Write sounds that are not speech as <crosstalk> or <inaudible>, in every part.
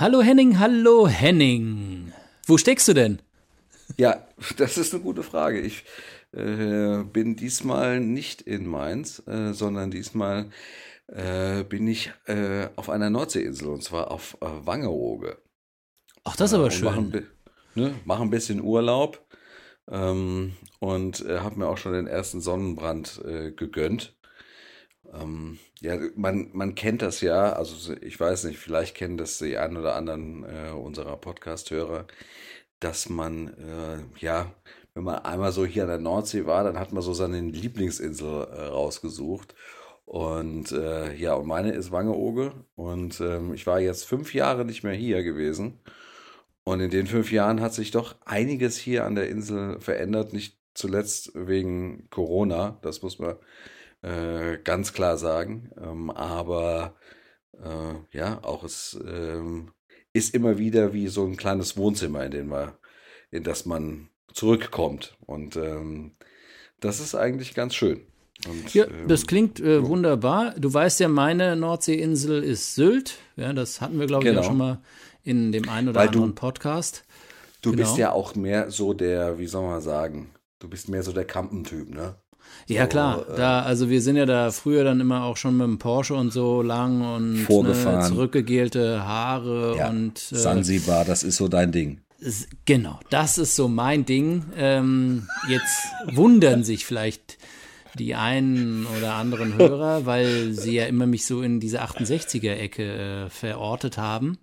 Hallo Henning, hallo Henning. Wo steckst du denn? Ja, <laughs> das ist eine gute Frage. Ich äh, bin diesmal nicht in Mainz, äh, sondern diesmal äh, bin ich äh, auf einer Nordseeinsel und zwar auf äh, Wangerooge. Ach, das ist aber und schön. Mach ein, ne, mach ein bisschen Urlaub ähm, und äh, habe mir auch schon den ersten Sonnenbrand gegönnt. Ähm, ja, man, man kennt das ja, also ich weiß nicht, vielleicht kennen das die ein oder anderen äh, unserer Podcast-Hörer, dass man, äh, ja, wenn man einmal so hier an der Nordsee war, dann hat man so seine Lieblingsinsel äh, rausgesucht. Und äh, ja, und meine ist Wangeoge. Und ähm, ich war jetzt fünf Jahre nicht mehr hier gewesen. Und in den fünf Jahren hat sich doch einiges hier an der Insel verändert, nicht zuletzt wegen Corona. Das muss man äh, ganz klar sagen. Ähm, aber äh, ja, auch es ähm, ist immer wieder wie so ein kleines Wohnzimmer, in, den man, in das man zurückkommt. Und ähm, das ist eigentlich ganz schön. Und, ja, das klingt äh, wunderbar. Du weißt ja, meine Nordseeinsel ist Sylt. Ja, das hatten wir, glaube ich, genau. auch schon mal in dem einen oder Weil anderen du, Podcast. Du genau. bist ja auch mehr so der, wie soll man sagen, du bist mehr so der Kampentyp, ne? Ja, so, klar. Äh, da, also wir sind ja da früher dann immer auch schon mit dem Porsche und so lang und vorgefahren. Ne, zurückgegelte Haare ja, und äh, Sansibar, das ist so dein Ding. Genau, das ist so mein Ding. Ähm, jetzt wundern sich vielleicht die einen oder anderen Hörer, <laughs> weil sie ja immer mich so in diese 68er-Ecke äh, verortet haben.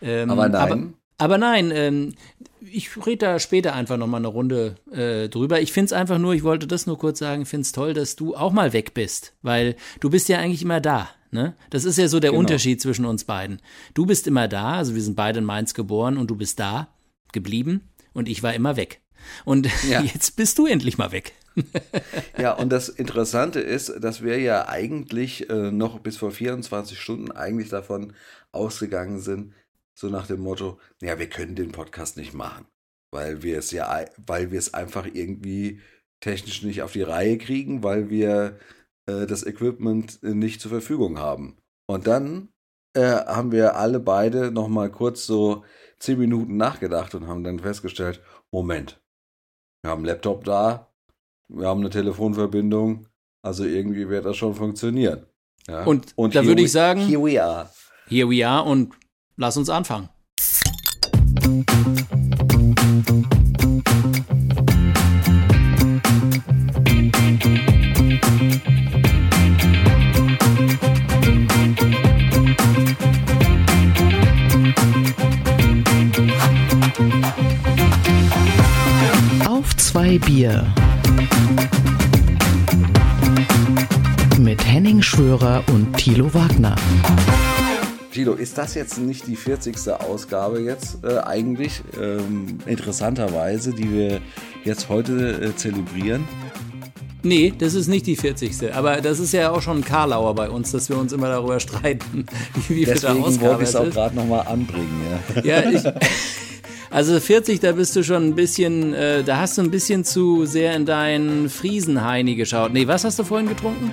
Ähm, aber nein. Aber, aber nein, ähm, ich rede da später einfach nochmal eine Runde äh, drüber. Ich finde es einfach nur, ich wollte das nur kurz sagen, ich finde es toll, dass du auch mal weg bist, weil du bist ja eigentlich immer da. Ne? Das ist ja so der genau. Unterschied zwischen uns beiden. Du bist immer da, also wir sind beide in Mainz geboren und du bist da geblieben und ich war immer weg. Und ja. <laughs> jetzt bist du endlich mal weg. <laughs> ja, und das Interessante ist, dass wir ja eigentlich äh, noch bis vor 24 Stunden eigentlich davon ausgegangen sind, so nach dem Motto, ja, wir können den Podcast nicht machen, weil wir es ja, weil wir es einfach irgendwie technisch nicht auf die Reihe kriegen, weil wir äh, das Equipment nicht zur Verfügung haben. Und dann äh, haben wir alle beide noch mal kurz so zehn Minuten nachgedacht und haben dann festgestellt, Moment, wir haben einen Laptop da, wir haben eine Telefonverbindung, also irgendwie wird das schon funktionieren. Ja? Und, und da würde ich sagen, here we are. Here we are und lass uns anfangen. Auf zwei Bier. Mit Henning Schwörer und Thilo Wagner. Gilo, ist das jetzt nicht die 40. Ausgabe jetzt äh, eigentlich, ähm, interessanterweise, die wir jetzt heute äh, zelebrieren? Nee, das ist nicht die 40. Aber das ist ja auch schon ein Karlauer bei uns, dass wir uns immer darüber <laughs> streiten, wie, wie Deswegen viel wollte ich es auch gerade nochmal anbringen. Ja, ja ich, <laughs> <laughs> also 40, da bist du schon ein bisschen, äh, da hast du ein bisschen zu sehr in deinen Friesenheini geschaut. Nee, was hast du vorhin getrunken?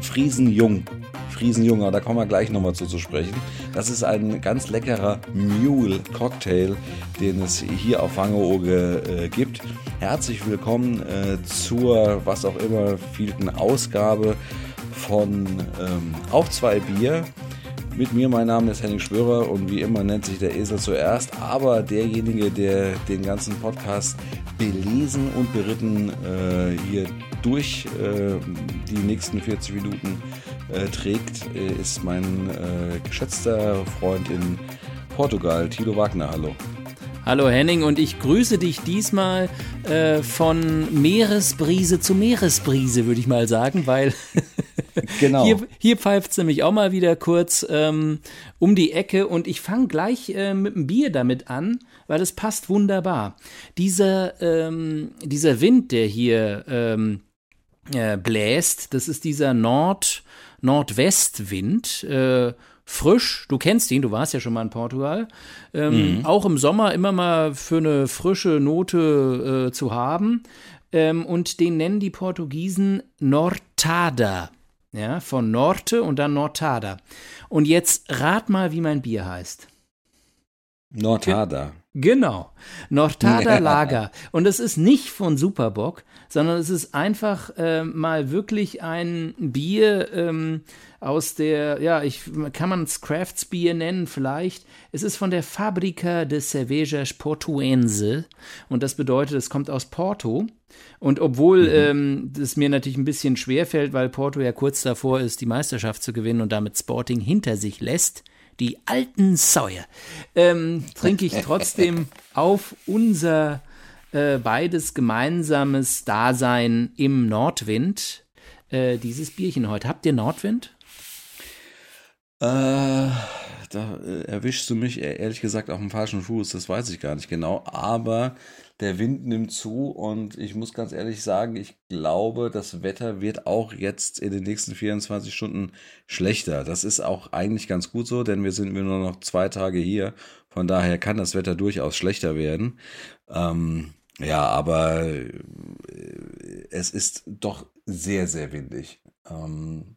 Friesenjung. Friesenjunger, da kommen wir gleich nochmal zu, zu sprechen. Das ist ein ganz leckerer Mule-Cocktail, den es hier auf Wangerooge äh, gibt. Herzlich willkommen äh, zur, was auch immer, vielten Ausgabe von ähm, Auf zwei Bier. Mit mir, mein Name ist Henning Schwörer und wie immer nennt sich der Esel zuerst, aber derjenige, der den ganzen Podcast belesen und beritten äh, hier durch äh, die nächsten 40 Minuten äh, trägt, äh, ist mein äh, geschätzter Freund in Portugal, Tilo Wagner. Hallo. Hallo Henning und ich grüße dich diesmal äh, von Meeresbrise zu Meeresbrise, würde ich mal sagen, weil <laughs> genau. hier, hier pfeift es nämlich auch mal wieder kurz ähm, um die Ecke und ich fange gleich äh, mit dem Bier damit an, weil es passt wunderbar. Dieser, ähm, dieser Wind, der hier ähm, äh, bläst, das ist dieser Nord- Nordwestwind. Äh, frisch, du kennst ihn, du warst ja schon mal in Portugal. Ähm, mhm. Auch im Sommer immer mal für eine frische Note äh, zu haben. Ähm, und den nennen die Portugiesen Nortada. Ja, von Norte und dann Nortada. Und jetzt rat mal, wie mein Bier heißt. Nordhader. Genau, Nordhader Lager. Und es ist nicht von Superbock, sondern es ist einfach äh, mal wirklich ein Bier ähm, aus der, ja, ich kann man es Craftsbier nennen vielleicht. Es ist von der Fabrica de Cervejas Portuense und das bedeutet, es kommt aus Porto. Und obwohl mhm. ähm, mir natürlich ein bisschen schwer fällt, weil Porto ja kurz davor ist, die Meisterschaft zu gewinnen und damit Sporting hinter sich lässt, die alten Säue, ähm, trinke ich trotzdem <laughs> auf unser äh, beides gemeinsames Dasein im Nordwind äh, dieses Bierchen heute. Habt ihr Nordwind? Äh, da äh, erwischst du mich e-, ehrlich gesagt auf dem falschen Fuß, das weiß ich gar nicht genau, aber der Wind nimmt zu und ich muss ganz ehrlich sagen, ich glaube, das Wetter wird auch jetzt in den nächsten 24 Stunden schlechter. Das ist auch eigentlich ganz gut so, denn wir sind nur noch zwei Tage hier. Von daher kann das Wetter durchaus schlechter werden. Ähm, ja, aber äh, es ist doch sehr, sehr windig. Ähm,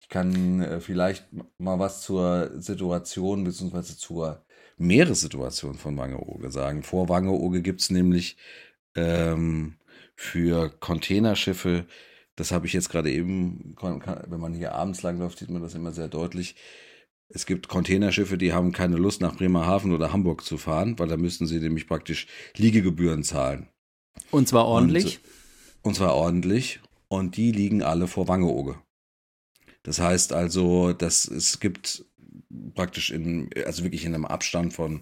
ich kann äh, vielleicht mal was zur Situation bzw. zur Meeressituation von Wangerooge sagen. Vor Wangerooge gibt es nämlich ähm, für Containerschiffe, das habe ich jetzt gerade eben, wenn man hier abends langläuft, sieht man das immer sehr deutlich. Es gibt Containerschiffe, die haben keine Lust nach Bremerhaven oder Hamburg zu fahren, weil da müssten sie nämlich praktisch Liegegebühren zahlen. Und zwar ordentlich? Und, und zwar ordentlich. Und die liegen alle vor Wangerooge. Das heißt also, dass es gibt praktisch in, also wirklich in einem Abstand von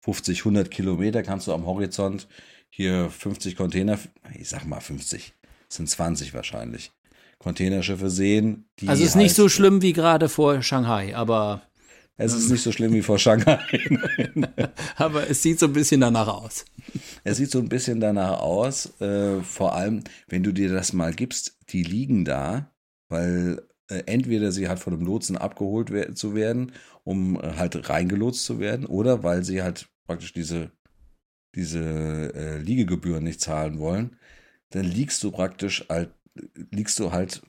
50, 100 Kilometer kannst du am Horizont hier 50 Container, ich sag mal 50, sind 20 wahrscheinlich, Containerschiffe sehen. also es ist nicht so schlimm wie gerade vor Shanghai, aber. Es ist nicht so schlimm wie vor Shanghai. <laughs> aber es sieht so ein bisschen danach aus. Es sieht so ein bisschen danach aus. Äh, vor allem, wenn du dir das mal gibst, die liegen da, weil entweder sie halt von einem Lotsen abgeholt zu werden, um äh, halt reingelotst zu werden, oder weil sie halt praktisch diese, diese äh, Liegegebühren nicht zahlen wollen, dann liegst du praktisch halt, liegst du halt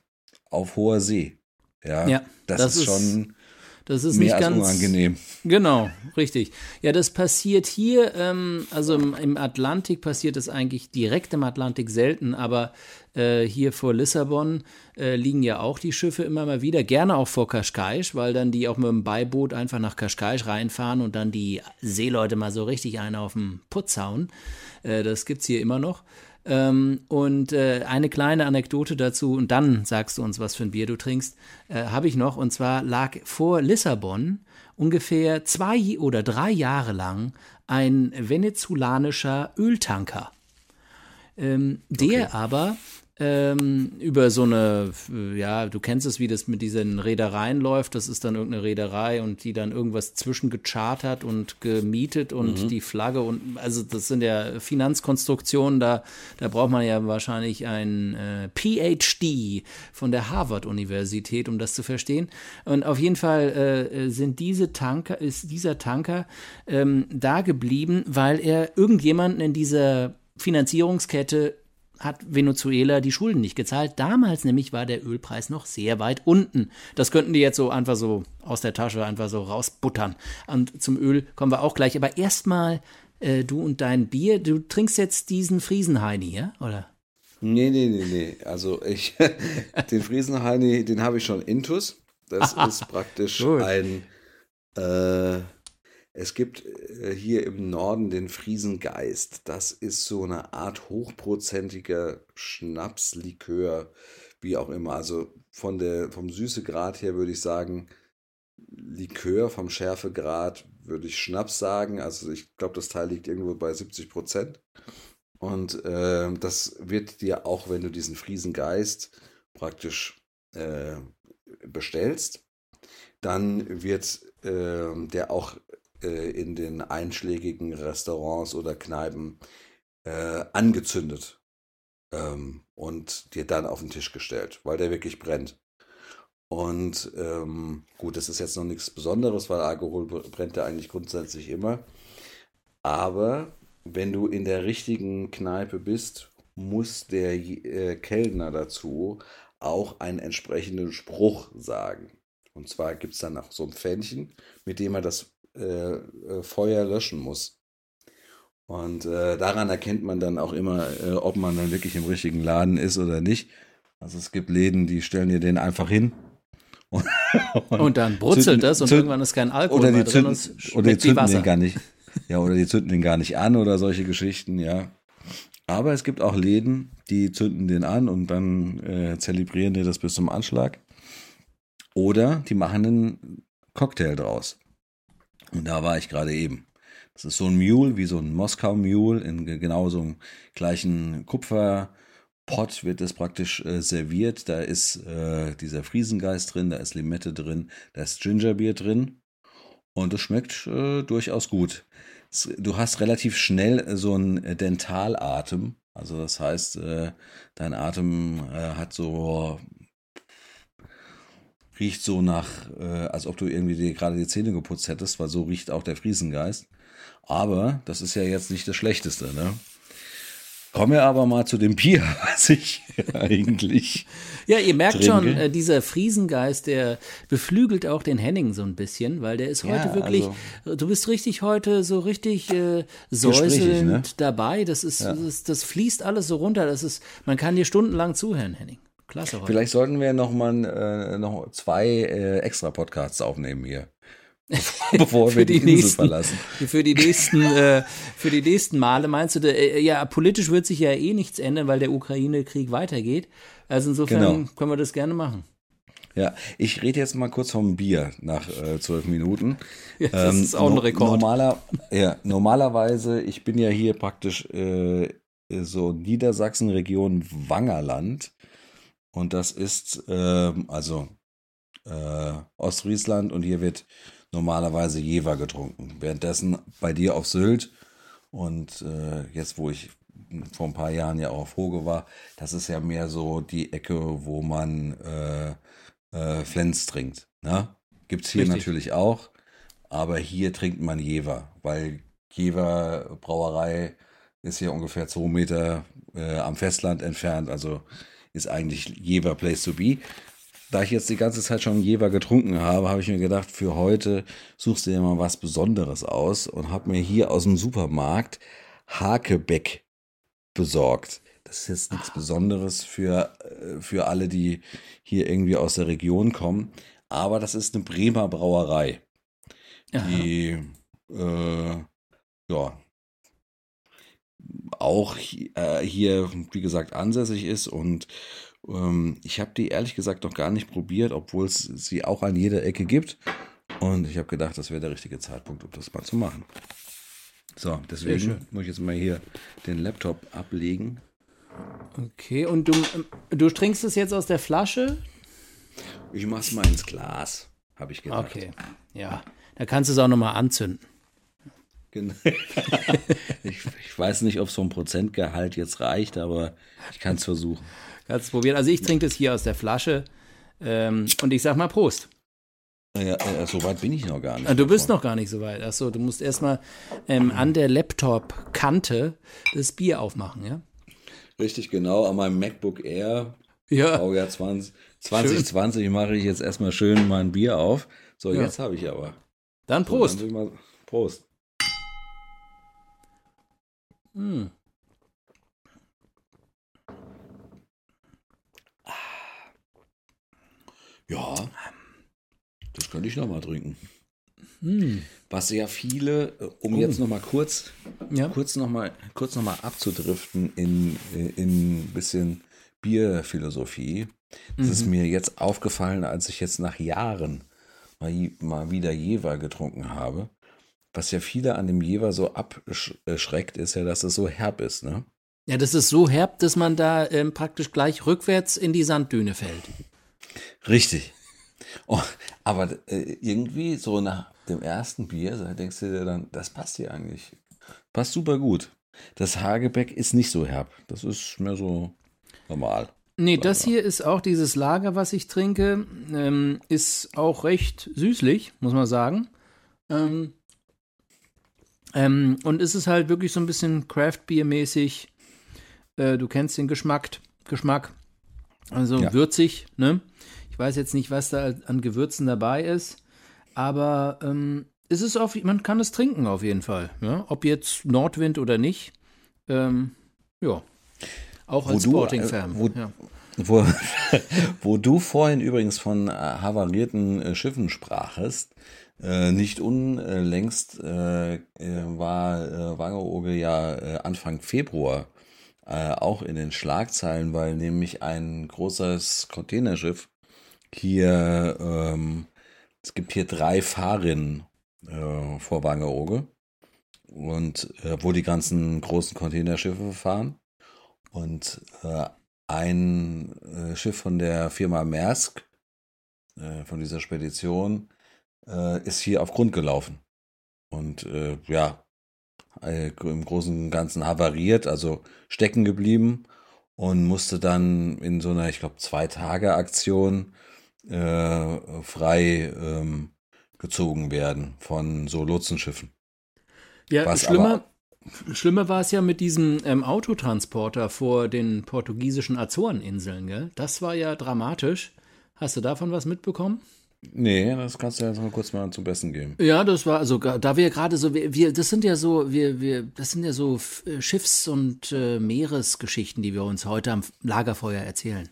auf hoher See. Ja, ja das, das ist, ist schon das ist Mehr nicht ganz unangenehm. Genau, richtig. Ja, das passiert hier, ähm, also im, im, Atlantik passiert es eigentlich direkt im Atlantik selten, aber äh, hier vor Lissabon äh, liegen ja auch die Schiffe immer mal wieder, gerne auch vor Kaschkaisch, weil dann die auch mit dem Beiboot einfach nach Kaschkaisch reinfahren und dann die Seeleute mal so richtig einen auf den Putz hauen. Äh, das es hier immer noch. Ähm, und äh, eine kleine Anekdote dazu, und dann sagst du uns, was für ein Bier du trinkst, äh, habe ich noch. Und zwar lag vor Lissabon ungefähr zwei oder drei Jahre lang ein venezolanischer Öltanker. Ähm, der okay. aber ähm, über so eine, ja, du kennst es, wie das mit diesen Reedereien läuft. Das ist dann irgendeine Reederei und die dann irgendwas zwischengechartert und gemietet und mhm. die Flagge und also das sind ja Finanzkonstruktionen, da, da braucht man ja wahrscheinlich ein äh, PhD von der Harvard-Universität, um das zu verstehen. Und auf jeden Fall äh, sind diese Tanker, ist dieser Tanker ähm, da geblieben, weil er irgendjemanden in dieser Finanzierungskette hat Venezuela die Schulden nicht gezahlt. Damals nämlich war der Ölpreis noch sehr weit unten. Das könnten die jetzt so einfach so aus der Tasche einfach so rausbuttern. Und zum Öl kommen wir auch gleich. Aber erstmal äh, du und dein Bier. Du trinkst jetzt diesen Friesenheini, ja? Oder? Nee, nee, nee, nee. Also ich, <laughs> den Friesenheini, den habe ich schon intus. Das <laughs> ist praktisch ein äh, es gibt äh, hier im Norden den Friesengeist. Das ist so eine Art hochprozentiger Schnapslikör, wie auch immer. Also von der, vom Süßegrad her würde ich sagen, Likör, vom Schärfegrad würde ich Schnaps sagen. Also ich glaube, das Teil liegt irgendwo bei 70 Prozent. Und äh, das wird dir auch, wenn du diesen Friesengeist praktisch äh, bestellst, dann wird äh, der auch äh, in den einschlägigen Restaurants oder Kneipen äh, angezündet ähm, und dir dann auf den Tisch gestellt, weil der wirklich brennt. Und ähm, gut, das ist jetzt noch nichts Besonderes, weil Alkohol brennt ja eigentlich grundsätzlich immer. Aber wenn du in der richtigen Kneipe bist, muss der äh, Kellner dazu auch einen entsprechenden Spruch sagen. Und zwar gibt es dann auch so ein Pfännchen, mit dem er das äh, äh, Feuer löschen muss. Und äh, daran erkennt man dann auch immer, äh, ob man dann wirklich im richtigen Laden ist oder nicht. Also es gibt Läden, die stellen dir den einfach hin. <laughs> Und, und dann brutzelt zünden, das und zünden, irgendwann ist kein Alkohol oder mehr die zünden, drin oder die zünden den gar nicht. Ja, oder die zünden den gar nicht an oder solche Geschichten, ja. Aber es gibt auch Läden, die zünden den an und dann äh, zelebrieren die das bis zum Anschlag. Oder die machen einen Cocktail draus. Und da war ich gerade eben. Das ist so ein Mule, wie so ein Moskau Mule, in genau so einem gleichen Kupferpot wird das praktisch äh, serviert. Da ist äh, dieser Friesengeist drin, da ist Limette drin, da ist Gingerbier drin. Und es schmeckt äh, durchaus gut du hast relativ schnell so einen Dentalatem. Also das heißt, äh, dein Atem äh, hat so riecht so nach, äh, als ob du irgendwie dir gerade die Zähne geputzt hättest, weil so riecht auch der Friesengeist. Aber das ist ja jetzt nicht das Schlechteste, ne? Kommen wir aber mal zu dem Bier, <laughs> was ich eigentlich. Ja, ihr merkt trinke. schon, äh, dieser Friesengeist, der beflügelt auch den Henning so ein bisschen, weil der ist heute ja, wirklich, also, du bist richtig heute so richtig äh, säuselnd ne? dabei. Das ist, ja. das, das, fließt alles so runter. Das ist, man kann dir stundenlang zuhören, Henning. Klasse heute. Vielleicht sollten wir noch mal äh, noch zwei äh, extra Podcasts aufnehmen hier. <laughs> <laughs> bevor wir die, die Insel nächsten, verlassen. Für die nächsten, <laughs> äh, für die nächsten Male meinst du, äh, ja, politisch wird sich ja eh nichts ändern, weil der Ukraine-Krieg weitergeht. Also insofern genau. können wir das gerne machen. Ja, ich rede jetzt mal kurz vom Bier nach äh, zwölf Minuten. Ja, das ähm, ist auch ein Rekord. Normaler, ja, normalerweise, ich bin ja hier praktisch äh, so Niedersachsen-Region Wangerland. Und das ist ähm, also äh, Ostfriesland und hier wird normalerweise Jever getrunken. Währenddessen bei dir auf Sylt und äh, jetzt, wo ich vor ein paar Jahren ja auch auf Hoge war, das ist ja mehr so die Ecke, wo man äh, äh, Flens trinkt. Ne? Gibt es hier Richtig. natürlich auch, aber hier trinkt man Jever, weil Jever Brauerei ist ja ungefähr zwei Meter äh, am Festland entfernt, also ist eigentlich Jever Place to be da ich jetzt die ganze Zeit schon Jever getrunken habe, habe ich mir gedacht, für heute suchst du dir mal was Besonderes aus und habe mir hier aus dem Supermarkt Hakebeck besorgt. Das ist jetzt nichts Besonderes für, äh, für alle, die hier irgendwie aus der Region kommen. Aber das ist eine Bremer Brauerei, die äh, ja auch äh, hier, wie gesagt, ansässig ist und ähm, ich habe die ehrlich gesagt noch gar nicht probiert, obwohl es sie auch an jeder Ecke gibt. Und ich habe gedacht, das wäre der richtige Zeitpunkt, um das mal zu machen. So, deswegen muss ich jetzt mal hier den Laptop ablegen. Okay, und du, du trinkst es jetzt aus der Flasche? Ich mach's mal ins Glas, habe ich gedacht. Okay, ja. Da kannst du es auch nochmal anzünden. <laughs> Ich, ich, weiß nicht, ob so ein Prozentgehalt jetzt reicht, aber ich kann es versuchen. Kannst probieren. Also ich trinke das hier aus der Flasche ähm, und ich sag mal Prost. Ja, äh, so weit bin ich noch gar nicht. Ah, du bist noch gar nicht so weit. Achso, du musst erstmal ähm, an der Laptop-Kante das Bier aufmachen, ja? Richtig, genau. An meinem MacBook Air, ja. Baujahr 20, 2020, mache ich jetzt erstmal schön mein Bier auf. So, ja. jetzt habe ich aber. Dann Prost. So, dann Prost. Mm. Ja, das könnte ich noch mal trinken. Hm. Was ja viele, äh, um oh. jetzt noch mal kurz, ja. kurz noch mal, kurz noch mal abzudriften in, in ein bisschen Bierphilosophie. Das mhm. ist mir jetzt aufgefallen, als ich jetzt nach Jahren mal, mal wieder Jever getrunken habe. Was ja viele an dem Jever so abschreckt, ist ja, dass es so herb ist, ne? Ja, das ist so herb, dass man da ähm, praktisch gleich rückwärts in die Sanddüne fällt. Richtig. Oh, aber äh, irgendwie so nach dem ersten Bier, da denkst du dir dann, das passt hier eigentlich. Passt super gut. Das Hagebeck ist nicht so herb. Das ist mehr so normal. Nee, das hier ist auch dieses Lager, was ich trinke, ähm, ist auch recht süßlich, muss man sagen. Ähm, ähm, und es ist halt wirklich so ein bisschen Craft-Bier-mäßig. Äh, du kennst den Geschmack. Geschmack. Also ja. würzig, ne? Ich weiß jetzt nicht, was da an Gewürzen dabei ist, aber ähm, es ist auf, man kann es trinken auf jeden Fall. Ja? Ob jetzt Nordwind oder nicht. Ähm, ja. Auch als Sporting-Fan. Äh, wo, ja. Wo, <laughs> wo, du vorhin übrigens von äh, havarierten äh, Schiffen sprachest, äh, nicht unlängst äh, äh, war äh, Wangerooge ja äh, Anfang Februar auch in den Schlagzeilen, weil nämlich ein großes Containerschiff hier, ähm, es gibt hier drei Fahrrinnen vor Wangerooge und wo die ganzen großen Containerschiffe fahren und ein äh, Schiff von der Firma Maersk, äh, von dieser Spedition, äh, ist hier auf Grund gelaufen. Und ja, im Großen und Ganzen havariert, also stecken geblieben und musste dann in so einer, ich glaube, Zwei-Tage-Aktion frei ähm, gezogen werden von so Lotsenschiffen. Ja, Was schlimmer, schlimmer war es ja mit diesem ähm, Autotransporter vor den portugiesischen Azoreninseln, gell? Das war ja dramatisch. Hast du davon was mitbekommen? Nee, das kannst du jetzt mal kurz mal zum Besten geben. Ja, das war also da wir gerade so wir, das sind ja so wir wir das sind ja so äh, Schiffs- und äh, Meeresgeschichten, die wir uns heute am Lagerfeuer erzählen.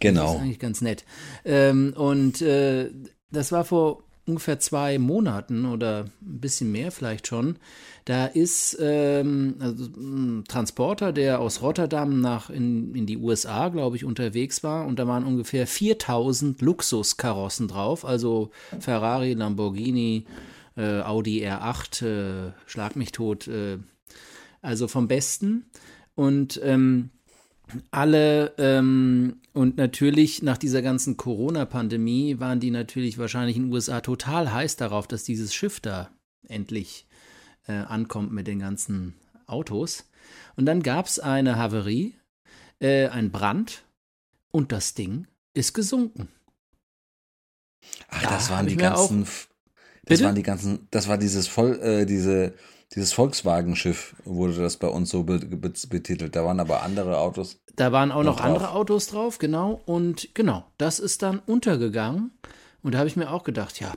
Genau. Das ist eigentlich ganz nett. Ähm, und äh, das war vor ungefähr zwei Monaten oder ein bisschen mehr vielleicht schon. Da ist ähm, also ein Transporter, der aus Rotterdam nach in, in die USA, glaube ich, unterwegs war. Und da waren ungefähr 4000 Luxuskarossen drauf, also Ferrari, Lamborghini, äh, Audi R8, äh, Schlag mich tot, äh, also vom Besten. Und ähm, alle ähm, und natürlich nach dieser ganzen Corona-Pandemie waren die natürlich wahrscheinlich in den USA total heiß darauf, dass dieses Schiff da endlich äh, ankommt mit den ganzen Autos. Und dann gab es eine Haverie, äh, ein Brand und das Ding ist gesunken. Ach, da das waren die ganzen. Das waren die ganzen, das war dieses voll, äh, diese, dieses Volkswagen-Schiff wurde das bei uns so be be betitelt. Da waren aber andere Autos. Da waren auch noch drauf. andere Autos drauf, genau. Und genau, das ist dann untergegangen. Und da habe ich mir auch gedacht, ja,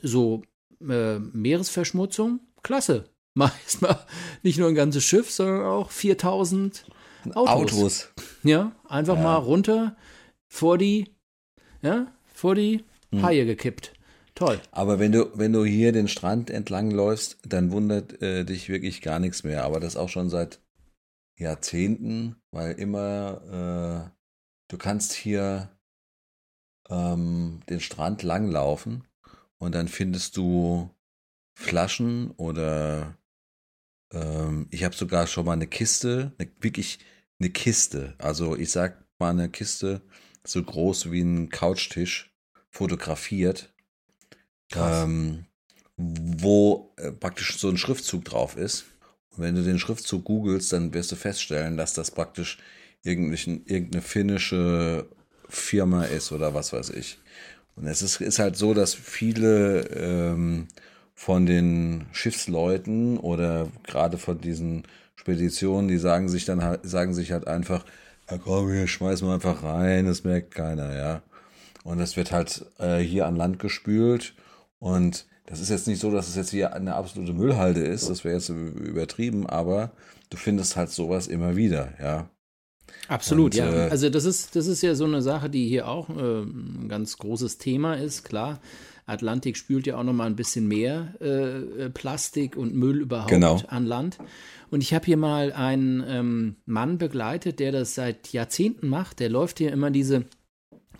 so äh, Meeresverschmutzung, klasse. Mal <laughs> erstmal nicht nur ein ganzes Schiff, sondern auch 4000 Autos. Autos. Ja, einfach ja. mal runter vor die, ja, vor die hm. Haie gekippt. Toll. Aber wenn du, wenn du hier den Strand entlang läufst, dann wundert äh, dich wirklich gar nichts mehr. Aber das auch schon seit Jahrzehnten, weil immer, äh, du kannst hier ähm, den Strand langlaufen und dann findest du Flaschen oder ähm, ich habe sogar schon mal eine Kiste, eine, wirklich eine Kiste. Also ich sag mal eine Kiste so groß wie ein Couchtisch fotografiert ähm, wo äh, praktisch so ein Schriftzug drauf ist. Und wenn du den Schriftzug googelst, dann wirst du feststellen, dass das praktisch irgendeine finnische Firma ist oder was weiß ich. Und es ist, ist halt so, dass viele ähm, von den Schiffsleuten oder gerade von diesen Speditionen, die sagen sich dann halt, sagen sich halt einfach, ja komm, hier schmeißen wir einfach rein, das merkt keiner, ja. Und das wird halt äh, hier an Land gespült und das ist jetzt nicht so, dass es jetzt hier eine absolute Müllhalde ist, das wäre jetzt übertrieben, aber du findest halt sowas immer wieder, ja. Absolut, Und, ja. Äh, also das ist, das ist ja so eine Sache, die hier auch äh, ein ganz großes Thema ist, klar. Atlantik spült ja auch noch mal ein bisschen mehr äh, äh Plastik und Müll überhaupt genau. an Land. Und ich habe hier mal einen ähm, Mann begleitet, der das seit Jahrzehnten macht. Der läuft hier immer diese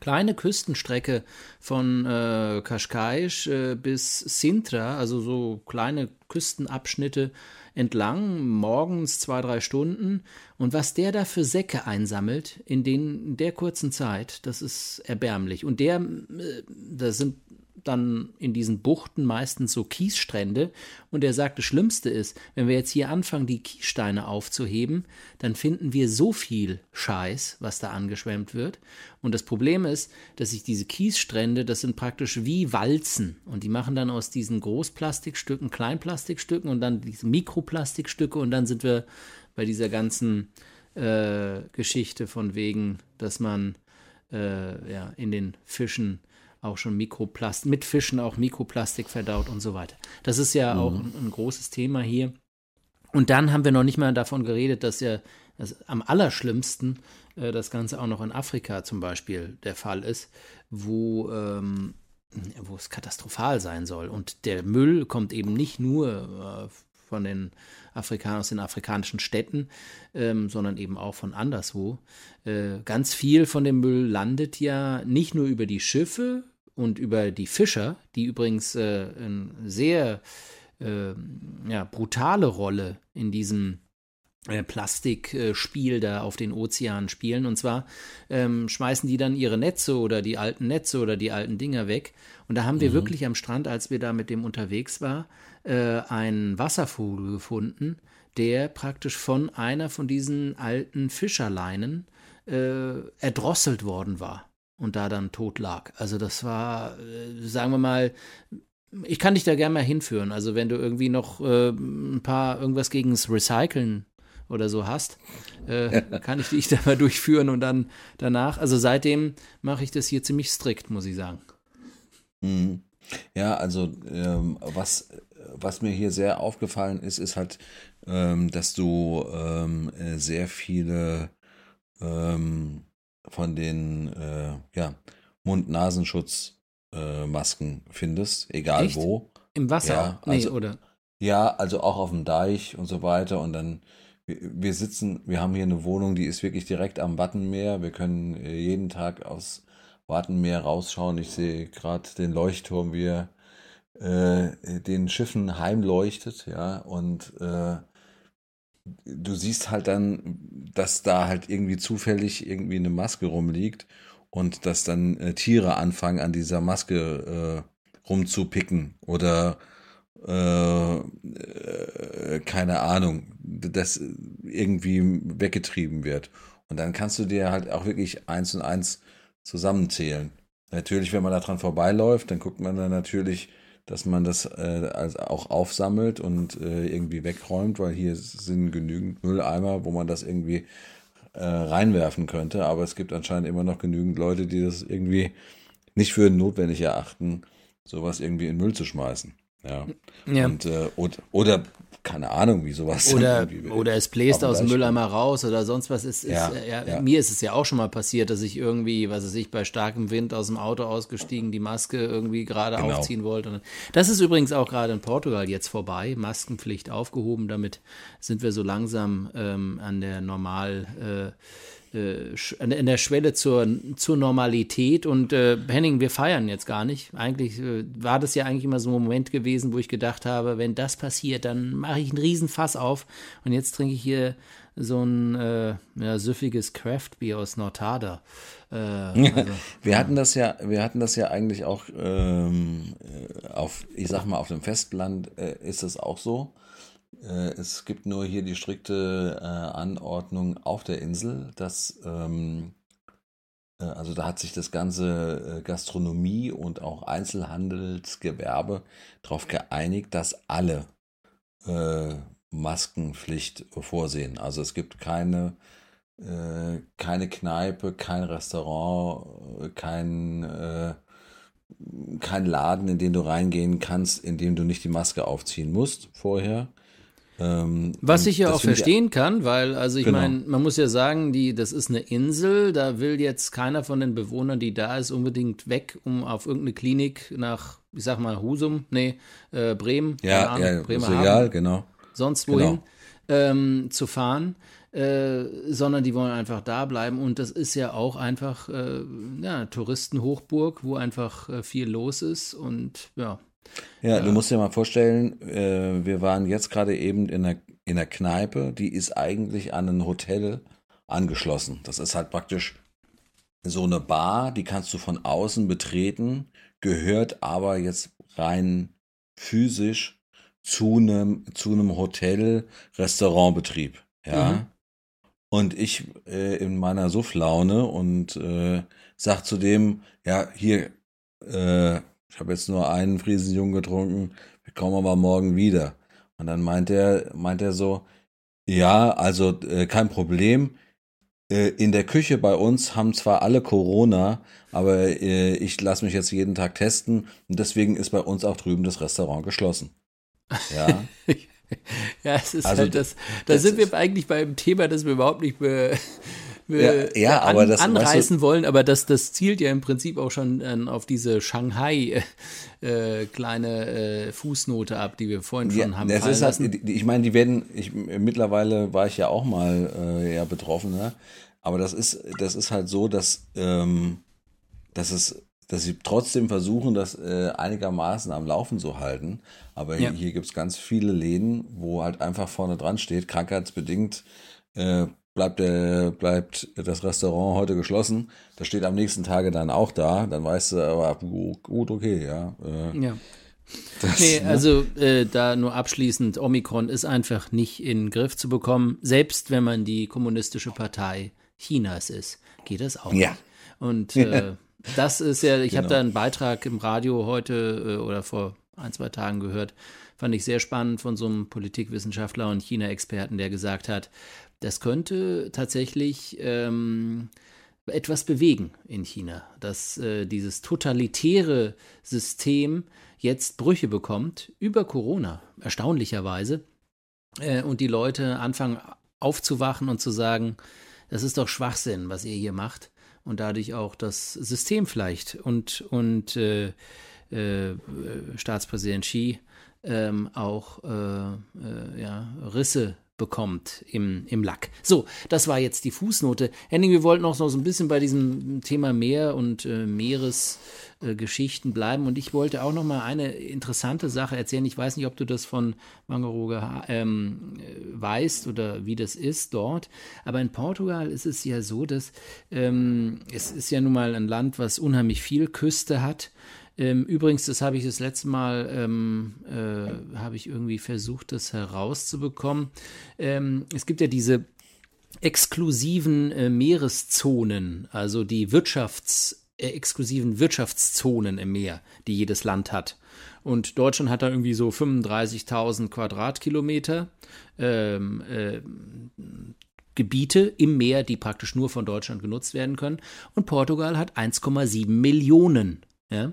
kleine Küstenstrecke von äh, Kaschkaisch äh, bis Sintra, also so kleine Küstenabschnitte entlang, morgens zwei, drei Stunden. Und was der da für Säcke einsammelt in, den, in der kurzen Zeit, das ist erbärmlich. Und der, äh, da sind dann in diesen Buchten meistens so Kiesstrände. Und er sagt, das Schlimmste ist, wenn wir jetzt hier anfangen, die Kiessteine aufzuheben, dann finden wir so viel Scheiß, was da angeschwemmt wird. Und das Problem ist, dass sich diese Kiesstrände, das sind praktisch wie Walzen. Und die machen dann aus diesen Großplastikstücken Kleinplastikstücken und dann diese Mikroplastikstücke. Und dann sind wir bei dieser ganzen äh, Geschichte von wegen, dass man äh, ja, in den Fischen auch schon Mikroplastik, mit Fischen auch Mikroplastik verdaut und so weiter. Das ist ja mhm. auch ein, ein, großes Thema hier. Und dann haben wir noch nicht mal davon geredet, dass ja dass am allerschlimmsten äh, das Ganze auch noch in Afrika zum Beispiel der Fall ist, wo ähm, wo es katastrophal sein soll. Und der Müll kommt eben nicht nur äh, von den Afrikanern aus den afrikanischen Städten, ähm, sondern eben auch von anderswo. Äh, ganz viel von dem Müll landet ja nicht nur über die Schiffe und über die Fischer, die übrigens äh, eine sehr äh, ja, brutale Rolle in diesem äh, Plastikspiel da auf den Ozeanen spielen. Und zwar ähm, schmeißen die dann ihre Netze oder die alten Netze oder die alten Dinger weg. Und da haben wir mhm. wirklich am Strand, als wir da mit dem unterwegs waren, äh, einen Wasservogel gefunden, der praktisch von einer von diesen alten Fischerleinen äh, erdrosselt worden war und da dann tot lag. Also das war, äh, sagen wir mal, ich kann dich da gerne mal hinführen. Also wenn du irgendwie noch äh, ein paar irgendwas gegen das Recyceln oder so hast, äh, <laughs> kann ich dich da mal durchführen und dann danach. Also seitdem mache ich das hier ziemlich strikt, muss ich sagen. Mhm. Ja, also ähm, was, was mir hier sehr aufgefallen ist, ist halt, ähm, dass du ähm, äh, sehr viele ähm, von den äh, ja, Mund-Nasenschutz-Masken äh, findest, egal Echt? wo. Im Wasser? Ja, also, nee, oder? Ja, also auch auf dem Deich und so weiter und dann wir sitzen, wir haben hier eine Wohnung, die ist wirklich direkt am Wattenmeer. Wir können äh, jeden Tag aus Wattenmeer rausschauen. Ich sehe gerade den Leuchtturm, wie er äh, den Schiffen heimleuchtet, ja, und äh, du siehst halt dann, dass da halt irgendwie zufällig irgendwie eine Maske rumliegt und dass dann äh, Tiere anfangen an dieser Maske äh, rumzupicken oder äh, keine Ahnung, das irgendwie weggetrieben wird. Und dann kannst du dir halt auch wirklich eins und eins zusammenzählen. Natürlich, wenn man da dran vorbeiläuft, dann guckt man dann natürlich, dass man das äh, also auch aufsammelt und äh, irgendwie wegräumt, weil hier sind genügend Mülleimer, wo man das irgendwie äh, reinwerfen könnte. Aber es gibt anscheinend immer noch genügend Leute, die das irgendwie nicht für notwendig erachten, sowas irgendwie in Müll zu schmeißen. Ja. ja. Und, äh, oder, oder, keine Ahnung, wie sowas. <laughs> Oder, oder es bläst aus dem Mülleimer raus oder sonst was. Ist, ja, ist, ja, ja, Mir ist es ja auch schon mal passiert, dass ich irgendwie, was weiß ich, bei starkem Wind aus dem Auto ausgestiegen, die Maske irgendwie gerade genau. aufziehen wollte. Das ist übrigens auch gerade in Portugal jetzt vorbei. Maskenpflicht aufgehoben. Damit sind wir so langsam ähm, an der normal. Äh, äh, in der Schwelle zur, zur Normalität. Und äh, Henning, wir feiern jetzt gar nicht. Eigentlich äh, war das ja eigentlich immer so ein Moment gewesen, wo ich gedacht habe, wenn das passiert, dann mache ich einen riesen Fass auf. Und jetzt trinke ich hier so ein äh, ja, süffiges Craftbier aus Nordhader. Äh, also, wir ja. hatten das ja, wir hatten das ja eigentlich auch ähm, äh, auf, ich sag mal, auf dem Festland äh, ist es auch so. Äh, es gibt nur hier die strikte äh, Anordnung auf der Insel, dass ähm, äh, also da hat sich das ganze Gastronomie und auch Einzelhandelsgewerbe darauf geeinigt, dass alle Maskenpflicht vorsehen. Also es gibt keine, keine Kneipe, kein Restaurant, kein, kein Laden, in den du reingehen kannst, in dem du nicht die Maske aufziehen musst vorher. Ähm, Was ich ja auch verstehen ich, kann, weil, also ich genau. meine, man muss ja sagen, die, das ist eine Insel, da will jetzt keiner von den Bewohnern, die da ist, unbedingt weg, um auf irgendeine Klinik nach, ich sag mal, Husum, nee, äh, Bremen, ja, Ahnung, ja, Bremerhaven, genau. sonst wohin genau. ähm, zu fahren. Äh, sondern die wollen einfach da bleiben. Und das ist ja auch einfach äh, ja, Touristenhochburg, wo einfach äh, viel los ist. Und ja, ja, ja, du musst dir mal vorstellen, äh, wir waren jetzt gerade eben in der, in der Kneipe, die ist eigentlich an ein Hotel angeschlossen. Das ist halt praktisch so eine Bar, die kannst du von außen betreten, gehört aber jetzt rein physisch zu einem zu einem Hotel Restaurantbetrieb, ja. Mhm. Und ich äh, in meiner Sufflaune und äh, sag zu dem, ja, hier, äh, ich habe jetzt nur einen Friesenjungen getrunken, wir kommen aber morgen wieder. Und dann meint er, meint er so, ja, also äh, kein Problem. äh, in der Küche bei uns haben zwar alle Corona, aber äh, ich lasse mich jetzt jeden Tag testen und deswegen ist bei uns auch drüben das Restaurant geschlossen. Ja. <laughs> ja, es ist also, halt das. Da das sind wir eigentlich beim Thema, das wir überhaupt nicht be, be, ja, ja, an, das, anreißen weißt du, wollen, aber das, das zielt ja im Prinzip auch schon äh, auf diese Shanghai äh, kleine äh, Fußnote ab, die wir vorhin schon ja, haben. Das ist halt, ich meine, die werden, ich, mittlerweile war ich ja auch mal äh, ja betroffen, ne? aber das ist, das ist halt so, dass, ähm, dass es dass sie trotzdem versuchen, das äh, einigermaßen am Laufen zu halten. Aber ja. hier, es ganz viele Läden, wo halt einfach vorne dran steht, krankheitsbedingt äh, bleibt, der, bleibt das Restaurant heute geschlossen. Das steht am nächsten Tage dann auch da. Dann weißt du aber, gut, okay, ja. Äh, ja. Das, nee, ne? also äh, da nur abschließend, Omikron ist einfach nicht in den Griff zu bekommen. Selbst wenn man die kommunistische Partei Chinas ist, geht das auch ja. nicht. Und <laughs> äh, das ist ja, ich genau. habe da einen Beitrag im Radio heute äh, oder vor ein, zwei Tagen gehört, fand ich sehr spannend von so einem Politikwissenschaftler und China-Experten, der gesagt hat, das könnte tatsächlich ähm, etwas bewegen in China, dass äh, dieses totalitäre System jetzt Brüche bekommt über Corona, erstaunlicherweise, äh, und die Leute anfangen aufzuwachen und zu sagen, das ist doch Schwachsinn, was ihr hier macht. Und dadurch auch das System vielleicht. Und, und äh, äh, Staatspräsident Xi ähm, auch äh, äh ja, Risse bekommt im, im Lack. So, das war jetzt die Fußnote. Henning, wir wollten auch noch so ein bisschen bei diesem Thema Meer und äh, Meeresgeschichten äh, bleiben und ich wollte auch noch mal eine interessante Sache erzählen. Ich weiß nicht, ob du das von Mangaroge ähm, weißt oder wie das ist dort, aber in Portugal ist es ja so, dass ähm, es ist ja nun mal ein Land, was unheimlich viel Küste hat ähm, übrigens, das habe ich das letzte Mal, ähm, äh, habe ich irgendwie versucht, das herauszubekommen. Ähm, es gibt ja diese exklusiven äh, Meereszonen, also die Wirtschafts, äh, exklusiven Wirtschaftszonen im Meer, die jedes Land hat. Und Deutschland hat da irgendwie so 35.000 Quadratkilometer ähm, äh, Gebiete im Meer, die praktisch nur von Deutschland genutzt werden können. Und Portugal hat 1,7 Millionen ja?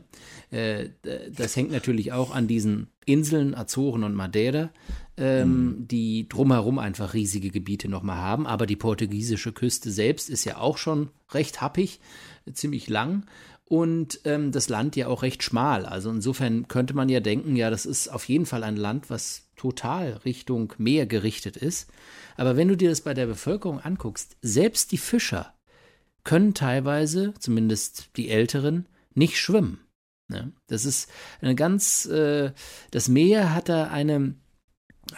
Äh, das hängt natürlich auch an diesen Inseln, Azoren und Madeira, ähm, mhm. die drumherum einfach riesige Gebiete nochmal haben. Aber die portugiesische Küste selbst ist ja auch schon recht happig, ziemlich lang. Und ähm, das Land ja auch recht schmal. Also insofern könnte man ja denken, ja, das ist auf jeden Fall ein Land, was total Richtung Meer gerichtet ist. Aber wenn du dir das bei der Bevölkerung anguckst, selbst die Fischer können teilweise, zumindest die Älteren, nicht schwimmen. Ja, das ist eine ganz, äh, das Meer hat da eine,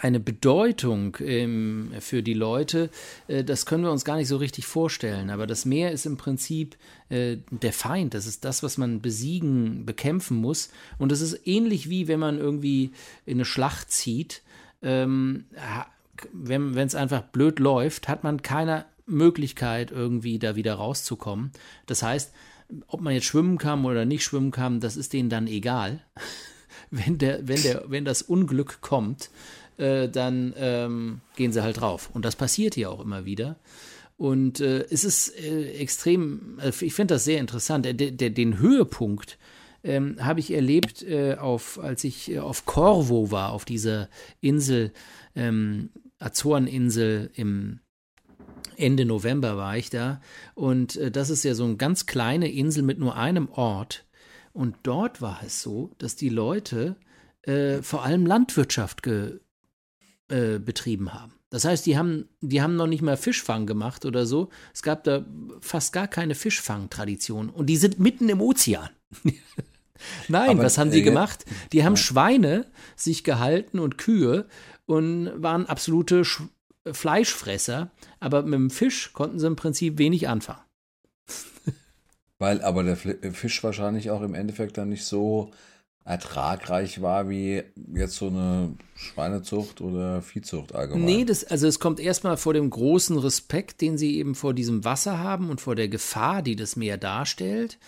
eine Bedeutung ähm, für die Leute, äh, das können wir uns gar nicht so richtig vorstellen. Aber das Meer ist im Prinzip äh, der Feind, das ist das, was man besiegen, bekämpfen muss. Und das ist ähnlich wie wenn man irgendwie in eine Schlacht zieht. Ähm, wenn es einfach blöd läuft, hat man keine Möglichkeit, irgendwie da wieder rauszukommen. Das heißt, ob man jetzt schwimmen kann oder nicht schwimmen kann, das ist denen dann egal. <laughs> wenn, der, wenn, der, wenn das Unglück kommt, äh, dann ähm, gehen sie halt drauf. Und das passiert hier auch immer wieder. Und äh, es ist äh, extrem, äh, ich finde das sehr interessant. Der, der, den Höhepunkt ähm, habe ich erlebt, äh, auf, als ich äh, auf Corvo war, auf dieser Insel, ähm, Azoreninsel im Ende November war ich da. Und äh, das ist ja so eine ganz kleine Insel mit nur einem Ort. Und dort war es so, dass die Leute äh, vor allem Landwirtschaft ge, äh, betrieben haben. Das heißt, die haben, die haben noch nicht mal Fischfang gemacht oder so. Es gab da fast gar keine Fischfangtradition. Und die sind mitten im Ozean. <laughs> Nein, Aber, was haben die äh, gemacht? Die haben ja. Schweine sich gehalten und Kühe und waren absolute Fleischfresser, aber mit dem Fisch konnten sie im Prinzip wenig anfangen. <laughs> Weil aber der Fisch wahrscheinlich auch im Endeffekt dann nicht so ertragreich war wie jetzt so eine Schweinezucht oder Viehzucht allgemein. Nee, das, also es kommt erstmal vor dem großen Respekt, den sie eben vor diesem Wasser haben und vor der Gefahr, die das Meer darstellt.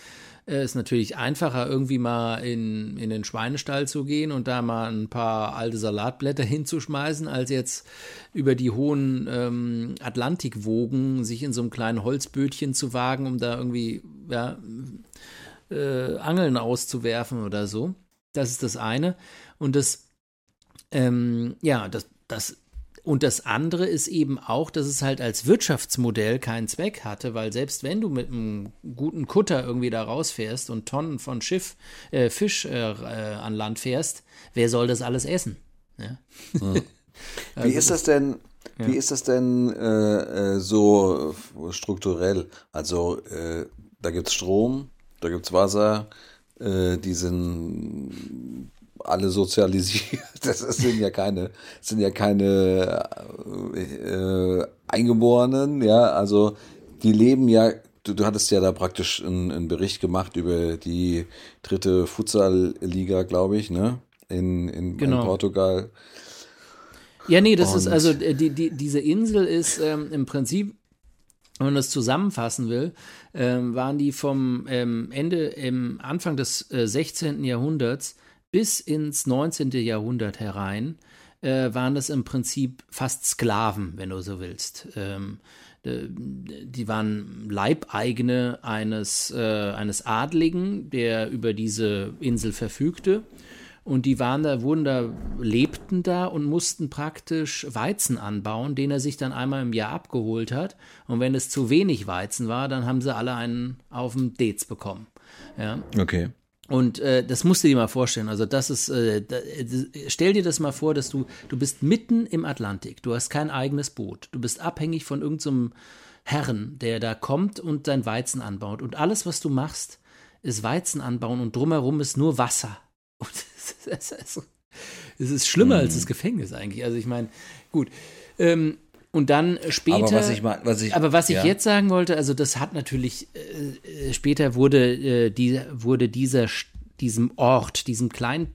Äh, ist natürlich einfacher, irgendwie mal in, in den Schweinestall zu gehen und da mal ein paar alte Salatblätter <laughs> hinzuschmeißen, als jetzt über die hohen ähm, Atlantikwogen sich in so einem kleinen Holzbötchen zu wagen, um da irgendwie ja, äh, Angeln auszuwerfen oder so. Das ist das eine. Und das, ähm, ja, das, das und das andere ist eben auch, dass es halt als Wirtschaftsmodell keinen Zweck hatte, weil selbst wenn du mit einem guten Kutter irgendwie da rausfährst und Tonnen von Schiff, äh, Fisch äh, äh, an Land fährst, wer soll das alles essen? Ja? <laughs> Hm. also wie ist das denn? Ja. Wie ist das denn äh, äh so strukturell? Also äh, da gibt es Strom, da gibt es Wasser, die sind alle sozialisiert. <laughs> Das sind ja keine, sind ja keine äh, Eingeborenen, ja, also die leben ja, du, du hattest ja da praktisch einen, einen Bericht gemacht über die dritte Futsal-Liga, glaube ich, ne? In, in, genau. in Portugal. Ja, nee, das Und ist also äh, die, die, diese Insel ist ähm, im Prinzip wenn man das zusammenfassen will, ähm, waren die vom ähm, Ende, im Anfang des äh, 16. Jahrhunderts bis ins 19. Jahrhundert herein äh, waren das im Prinzip fast Sklaven, wenn du so willst. Ähm, die waren Leibeigene eines, äh, eines Adligen, der über diese Insel verfügte. Und die waren da, wurden da, lebten da und mussten praktisch Weizen anbauen, den er sich dann einmal im Jahr abgeholt hat. Und wenn es zu wenig Weizen war, dann haben sie alle einen auf dem Dez bekommen. Ja. Okay. Und äh, das musst du dir mal vorstellen. Also das ist, äh, da, stell dir das mal vor, dass du, du bist mitten im Atlantik. Du hast kein eigenes Boot. Du bist abhängig von irgendeinem so Herren, der da kommt und dein Weizen anbaut. Und alles, was du machst, ist Weizen anbauen und drumherum ist nur Wasser. <laughs> Und es ist, ist schlimmer mhm. als das Gefängnis eigentlich. Also ich meine, gut. Ähm, und dann später. Aber was ich, mal, was ich, aber was ich ja. jetzt sagen wollte, also das hat natürlich, äh, äh, später wurde, äh, die, wurde dieser, diesem Ort, diesem kleinen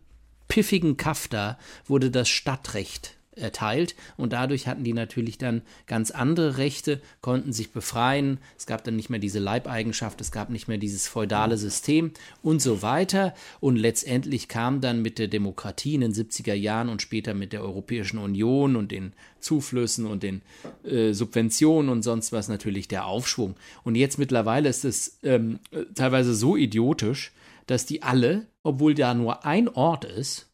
piffigen Kaff da, wurde das Stadtrecht erteilt. Und dadurch hatten die natürlich dann ganz andere Rechte, konnten sich befreien, es gab dann nicht mehr diese Leibeigenschaft, es gab nicht mehr dieses feudale System und so weiter. Und letztendlich kam dann mit der Demokratie in den 70er Jahren und später mit der Europäischen Union und den Zuflüssen und den äh, Subventionen und sonst was natürlich der Aufschwung. Und jetzt mittlerweile ist es ähm, teilweise so idiotisch, dass die alle, obwohl da nur ein Ort ist,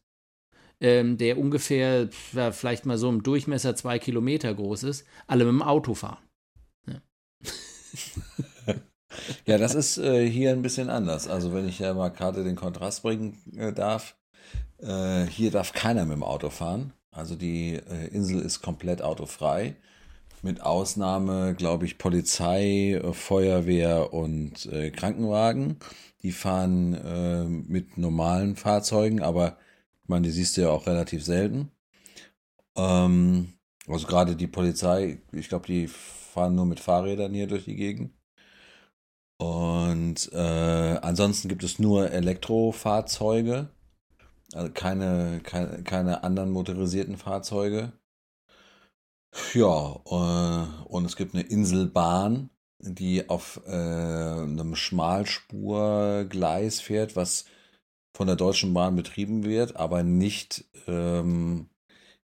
ähm, der ungefähr ja, vielleicht mal so im Durchmesser zwei Kilometer groß ist, alle mit dem Auto fahren. Ja, <laughs> ja das ist äh, hier ein bisschen anders. Also wenn ich ja mal gerade den Kontrast bringen äh, darf, äh, hier darf keiner mit dem Auto fahren. Also die äh, Insel ist komplett autofrei. Mit Ausnahme, glaube ich, Polizei, äh, Feuerwehr und äh, Krankenwagen. Die fahren mit normalen Fahrzeugen, aber ich meine, die siehst du ja auch relativ selten. Ähm, also gerade die Polizei, ich glaube, die fahren nur mit Fahrrädern hier durch die Gegend. Und äh, ansonsten gibt es nur Elektrofahrzeuge, also keine, keine, keine anderen motorisierten Fahrzeuge. Ja, äh, und es gibt eine Inselbahn, die auf äh, einem Schmalspurgleis fährt, was von der Deutschen Bahn betrieben wird, aber nicht, ähm,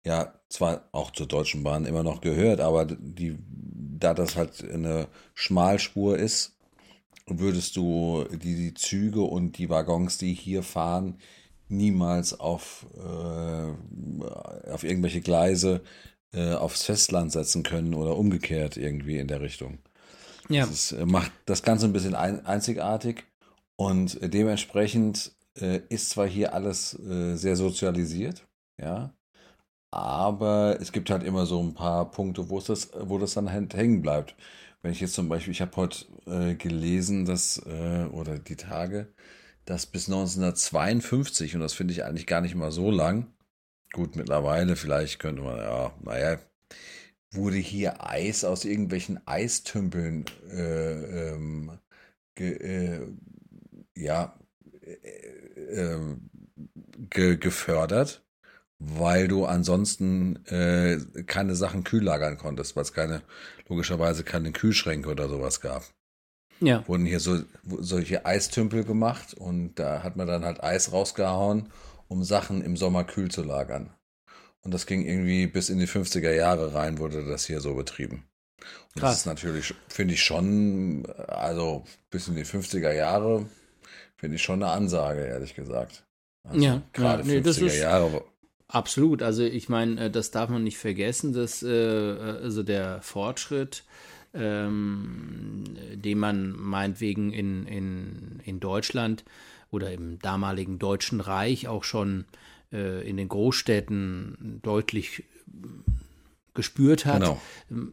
ja, zwar auch zur Deutschen Bahn immer noch gehört, aber die, da das halt eine Schmalspur ist, würdest du die, die Züge und die Waggons, die hier fahren, niemals auf, äh, auf irgendwelche Gleise äh, aufs Festland setzen können oder umgekehrt irgendwie in der Richtung. Ja. Das ist, äh, macht das Ganze ein bisschen ein, einzigartig und dementsprechend äh, ist zwar hier alles äh, sehr sozialisiert, ja, aber es gibt halt immer so ein paar Punkte, wo es das, wo das dann halt hängen bleibt. Wenn ich jetzt zum Beispiel, ich habe heute äh, gelesen, dass, äh, oder die Tage, dass bis 1952, und das finde ich eigentlich gar nicht mal so lang, gut, mittlerweile vielleicht könnte man, ja, naja, wurde hier Eis aus irgendwelchen Eistümpeln äh, ähm, ge, äh, ja, äh, ge gefördert, weil du ansonsten äh, keine Sachen kühl lagern konntest, weil es keine, logischerweise keine Kühlschränke oder sowas gab. ja. wurden hier so solche Eistümpel gemacht und da hat man dann halt Eis rausgehauen, um Sachen im Sommer kühl zu lagern. Und das ging irgendwie bis in die 50er Jahre rein, wurde das hier so betrieben. Und Krass. Das ist natürlich, finde ich schon, also bis in die 50er Jahre, finde ich schon eine Ansage, ehrlich gesagt. Also ja, gerade ja, nee, 50er Jahre. Absolut, also ich meine, äh, das darf man nicht vergessen, dass äh, also der Fortschritt, ähm, den man meinetwegen in, in, in Deutschland oder im damaligen Deutschen Reich auch schon äh, in den Großstädten deutlich gespürt hat, genau.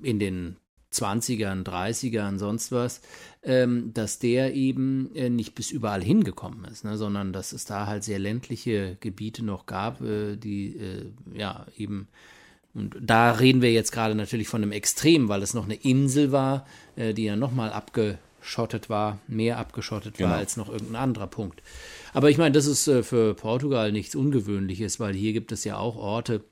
in den 20ern, 30ern, sonst was, ähm, dass der eben äh, nicht bis überall hingekommen ist, ne, sondern dass es da halt sehr ländliche Gebiete noch gab, äh, die äh, ja eben und da reden wir jetzt gerade natürlich von einem Extrem, weil es noch eine Insel war, äh, die ja nochmal abgeschottet war, mehr abgeschottet war genau. als noch irgendein anderer Punkt. Aber ich meine, das ist äh, für Portugal nichts Ungewöhnliches, weil hier gibt es ja auch Orte,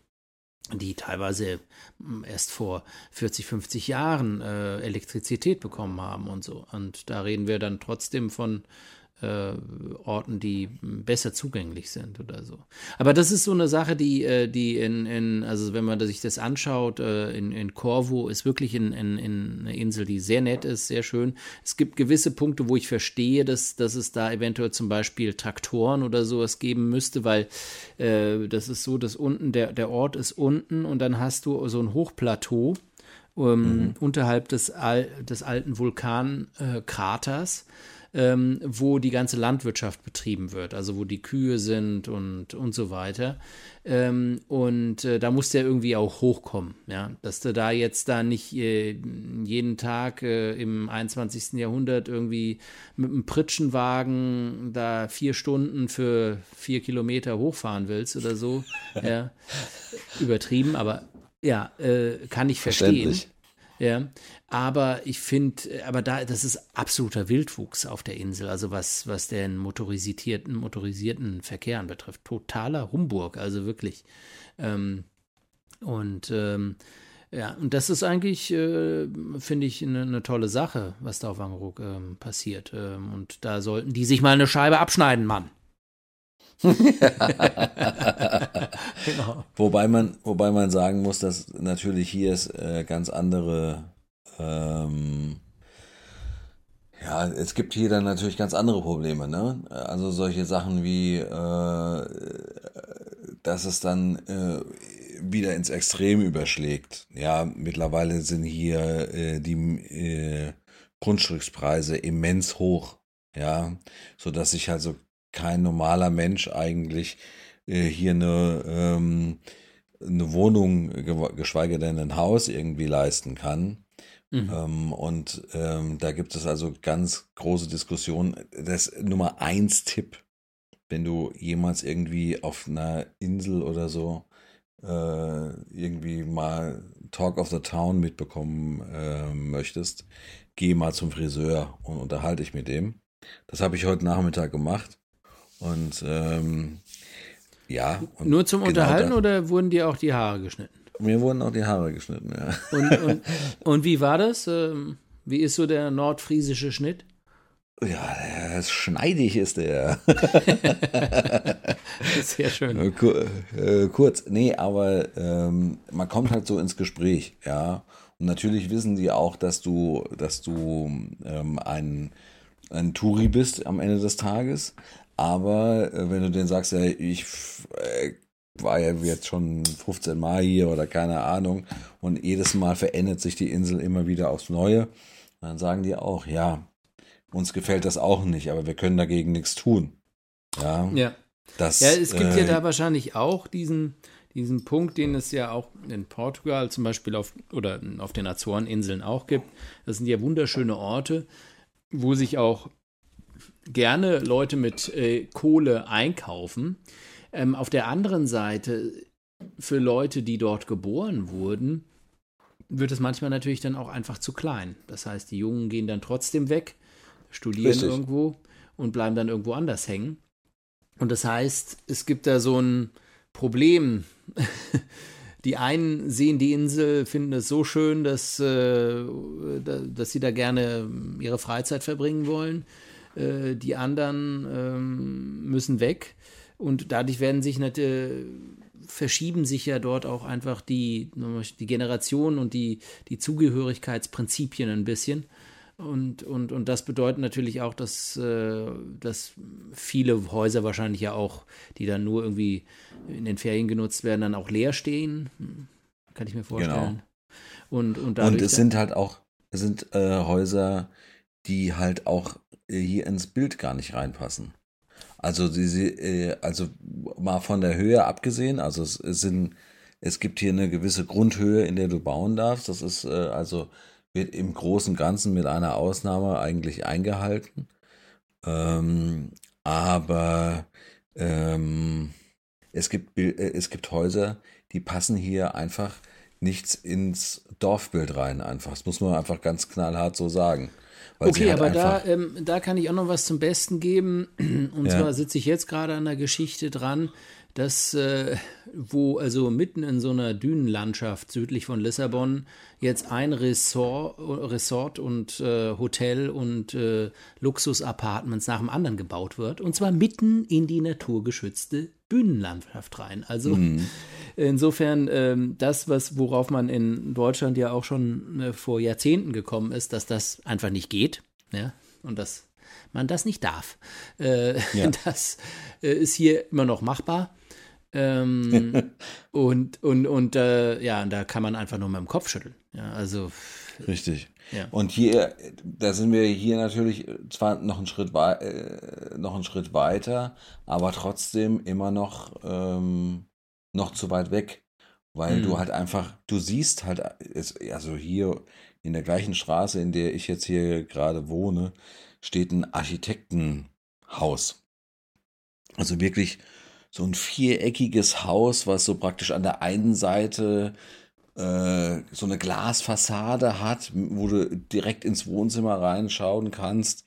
die teilweise hm, erst vor 40, 50 Jahren äh, Elektrizität bekommen haben und so. Und da reden wir dann trotzdem von äh, Orten, die besser zugänglich sind oder so. Aber das ist so eine Sache, die, äh, die in, in also wenn man sich das anschaut, äh, in, in Corvo ist wirklich in, in, in eine Insel, die sehr nett ist, sehr schön. Es gibt gewisse Punkte, wo ich verstehe, dass, dass es da eventuell zum Beispiel Traktoren oder sowas geben müsste, weil äh, das ist so, dass unten, der, der Ort ist unten und dann hast du so ein Hochplateau. Ähm, mhm. unterhalb des, Al des alten Vulkankraters. Äh, ähm, wo die ganze Landwirtschaft betrieben wird, also wo die Kühe sind und, und so weiter. Ähm, und äh, da muss der irgendwie auch hochkommen, ja, dass du da jetzt da nicht äh, jeden Tag äh, im 21. Jahrhundert irgendwie mit einem Pritschenwagen da vier Stunden für vier Kilometer hochfahren willst oder so. <laughs> ja, übertrieben, aber ja, äh, kann ich verstehen. Ja, aber ich finde, aber da, das ist absoluter Wildwuchs auf der Insel, also was, was den motorisierten, motorisierten Verkehr betrifft. Totaler Humburg, also wirklich. Ähm, und ähm, ja, und das ist eigentlich, äh, finde ich, eine ne tolle Sache, was da auf Wangerooge ähm, passiert. Ähm, und da sollten die sich mal eine Scheibe abschneiden, Mann. Genau. Wobei man, wobei man sagen muss, dass natürlich hier es äh, ganz andere, ähm, ja, es gibt hier dann natürlich ganz andere Probleme, ne? Also solche Sachen wie, äh, dass es dann äh, wieder ins Extrem überschlägt. Ja, mittlerweile sind hier äh, die äh, Grundstückspreise immens hoch. Ja, so dass sich halt so kein normaler Mensch eigentlich äh, hier eine, ähm, eine Wohnung, geschweige denn ein Haus irgendwie leisten kann. Mhm. Ähm, und ähm, da gibt es also ganz große Diskussionen. Das Nummer eins Tipp, wenn du jemals irgendwie auf einer Insel oder so äh, irgendwie mal Talk of the Town mitbekommen äh, möchtest, geh mal zum Friseur und unterhalte dich mit dem. Das habe ich heute Nachmittag gemacht. Und ähm, ja. Und Nur zum genau Unterhalten da, oder wurden dir auch die Haare geschnitten? Mir wurden auch die Haare geschnitten, ja. Und, und, <laughs> und wie war das? Ähm, wie ist so der nordfriesische Schnitt? Ja, schneidig ist der. <laughs> Sehr schön. Äh, kur, äh, kurz, nee, aber ähm, man kommt halt so ins Gespräch, ja. Und natürlich wissen die auch, dass du, dass du ähm, ein, ein Touri bist am Ende des Tages. Aber äh, wenn du denen sagst, ja, ich äh, war ja jetzt schon 15 Mal hier oder keine Ahnung und jedes Mal verändert sich die Insel immer wieder aufs Neue, dann sagen die auch, ja, uns gefällt das auch nicht, aber wir können dagegen nichts tun. Ja. Ja. Das, ja, es gibt äh, ja da wahrscheinlich auch diesen, diesen Punkt, den es ja auch in Portugal zum Beispiel auf, oder auf den Azoreninseln auch gibt. Das sind ja wunderschöne Orte, wo sich auch gerne Leute mit äh, Kohle einkaufen. Ähm, auf der anderen Seite, für Leute, die dort geboren wurden, wird es manchmal natürlich dann auch einfach zu klein. Das heißt, die Jungen gehen dann trotzdem weg, studieren Richtig. irgendwo und bleiben dann irgendwo anders hängen. Und das heißt, es gibt da so ein Problem, <laughs> die einen sehen die Insel, finden es so schön, dass, äh, dass sie da gerne ihre Freizeit verbringen wollen. Äh, die anderen ähm, müssen weg. Und dadurch werden sich natürlich verschieben sich ja dort auch einfach die, die Generationen und die, die Zugehörigkeitsprinzipien ein bisschen. Und, und, und das bedeutet natürlich auch, dass, äh, dass viele Häuser wahrscheinlich ja auch, die dann nur irgendwie in den Ferien genutzt werden, dann auch leer stehen. Hm, kann ich mir vorstellen. Genau. Und, und, und es sind halt auch, es sind äh, Häuser, die halt auch hier ins Bild gar nicht reinpassen. Also, sie, äh, also mal von der Höhe abgesehen, also es, es, sind, es gibt hier eine gewisse Grundhöhe, in der du bauen darfst. Das ist äh, also wird im Großen Ganzen mit einer Ausnahme eigentlich eingehalten. Ähm, aber ähm, es, gibt, äh, es gibt Häuser, die passen hier einfach nichts ins Dorfbild rein. Einfach. Das muss man einfach ganz knallhart so sagen. Okay, halt aber da, ähm, da kann ich auch noch was zum Besten geben. <clears throat> Und ja. zwar sitze ich jetzt gerade an der Geschichte dran, dass äh, wo also mitten in so einer Dünenlandschaft südlich von Lissabon jetzt ein Resort, Resort und äh, Hotel und äh, Luxusapartments nach dem anderen gebaut wird und zwar mitten in die naturgeschützte Bühnenlandschaft rein. Also mhm. Insofern ähm, das, was worauf man in Deutschland ja auch schon äh, vor Jahrzehnten gekommen ist, dass das einfach nicht geht, ja, und dass man das nicht darf. Äh, <laughs> ja. Das äh, ist hier immer noch machbar. Ähm, <laughs> und und, und äh, ja, da kann man einfach nur mit dem Kopf schütteln. Ja, also. Richtig. Ja. Und hier, da sind wir hier natürlich zwar noch einen Schritt, äh, noch einen Schritt weiter, aber trotzdem immer noch, ähm, noch zu weit weg. Weil mhm. du halt einfach, du siehst halt, also hier in der gleichen Straße, in der ich jetzt hier gerade wohne, steht ein Architektenhaus. Also wirklich so ein viereckiges Haus, was so praktisch an der einen Seite äh, so eine Glasfassade hat, wo du direkt ins Wohnzimmer reinschauen kannst.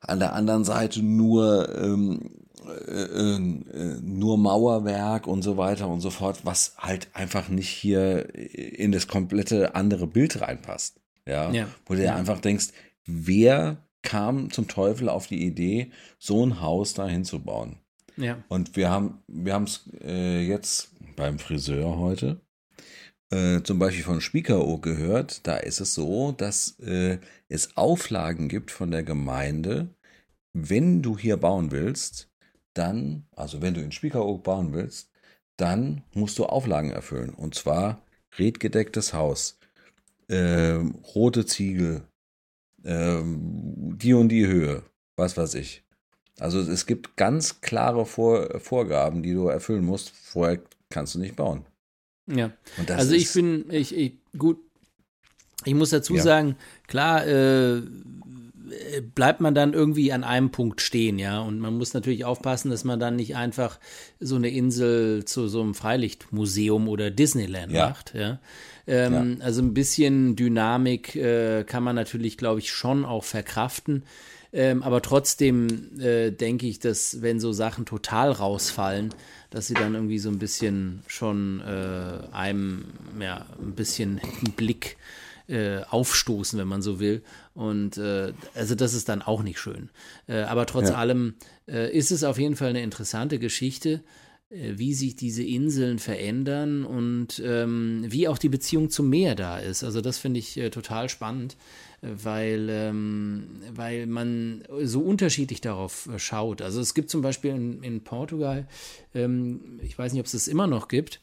An der anderen Seite nur, ähm, äh, äh, nur Mauerwerk und so weiter und so fort, was halt einfach nicht hier in das komplette andere Bild reinpasst. Ja, ja. wo du ja einfach denkst, wer kam zum Teufel auf die Idee, so ein Haus da hinzubauen? Ja. Und wir haben wir es äh, jetzt beim Friseur heute äh, zum Beispiel von Spiekerow gehört. Da ist es so, dass äh, es Auflagen gibt von der Gemeinde, wenn du hier bauen willst, dann, also wenn du in Spiekerow bauen willst, dann musst du Auflagen erfüllen. Und zwar redgedecktes Haus, äh, rote Ziegel, ähm, die und die Höhe, was weiß ich. Also es gibt ganz klare Vor Vorgaben, die du erfüllen musst. Vorher kannst du nicht bauen. Ja. also ich bin, ich, ich, gut, ich muss dazu ja. sagen, klar, äh, bleibt man dann irgendwie an einem Punkt stehen, ja. Und man muss natürlich aufpassen, dass man dann nicht einfach so eine Insel zu so einem Freilichtmuseum oder Disneyland ja. macht, ja. Ähm, ja. Also ein bisschen Dynamik äh, kann man natürlich, glaube ich, schon auch verkraften. Ähm, aber trotzdem äh, denke ich, dass wenn so Sachen total rausfallen, dass sie dann irgendwie so ein bisschen schon äh, einem ja ein bisschen den Blick äh, aufstoßen, wenn man so will. Und äh, also das ist dann auch nicht schön. Äh, aber trotz ja. allem äh, ist es auf jeden Fall eine interessante Geschichte wie sich diese Inseln verändern und ähm, wie auch die Beziehung zum Meer da ist. Also das finde ich äh, total spannend weil, ähm, weil man so unterschiedlich darauf äh, schaut. Also es gibt zum Beispiel in, in Portugal, ähm, ich weiß nicht, ob es das immer noch gibt,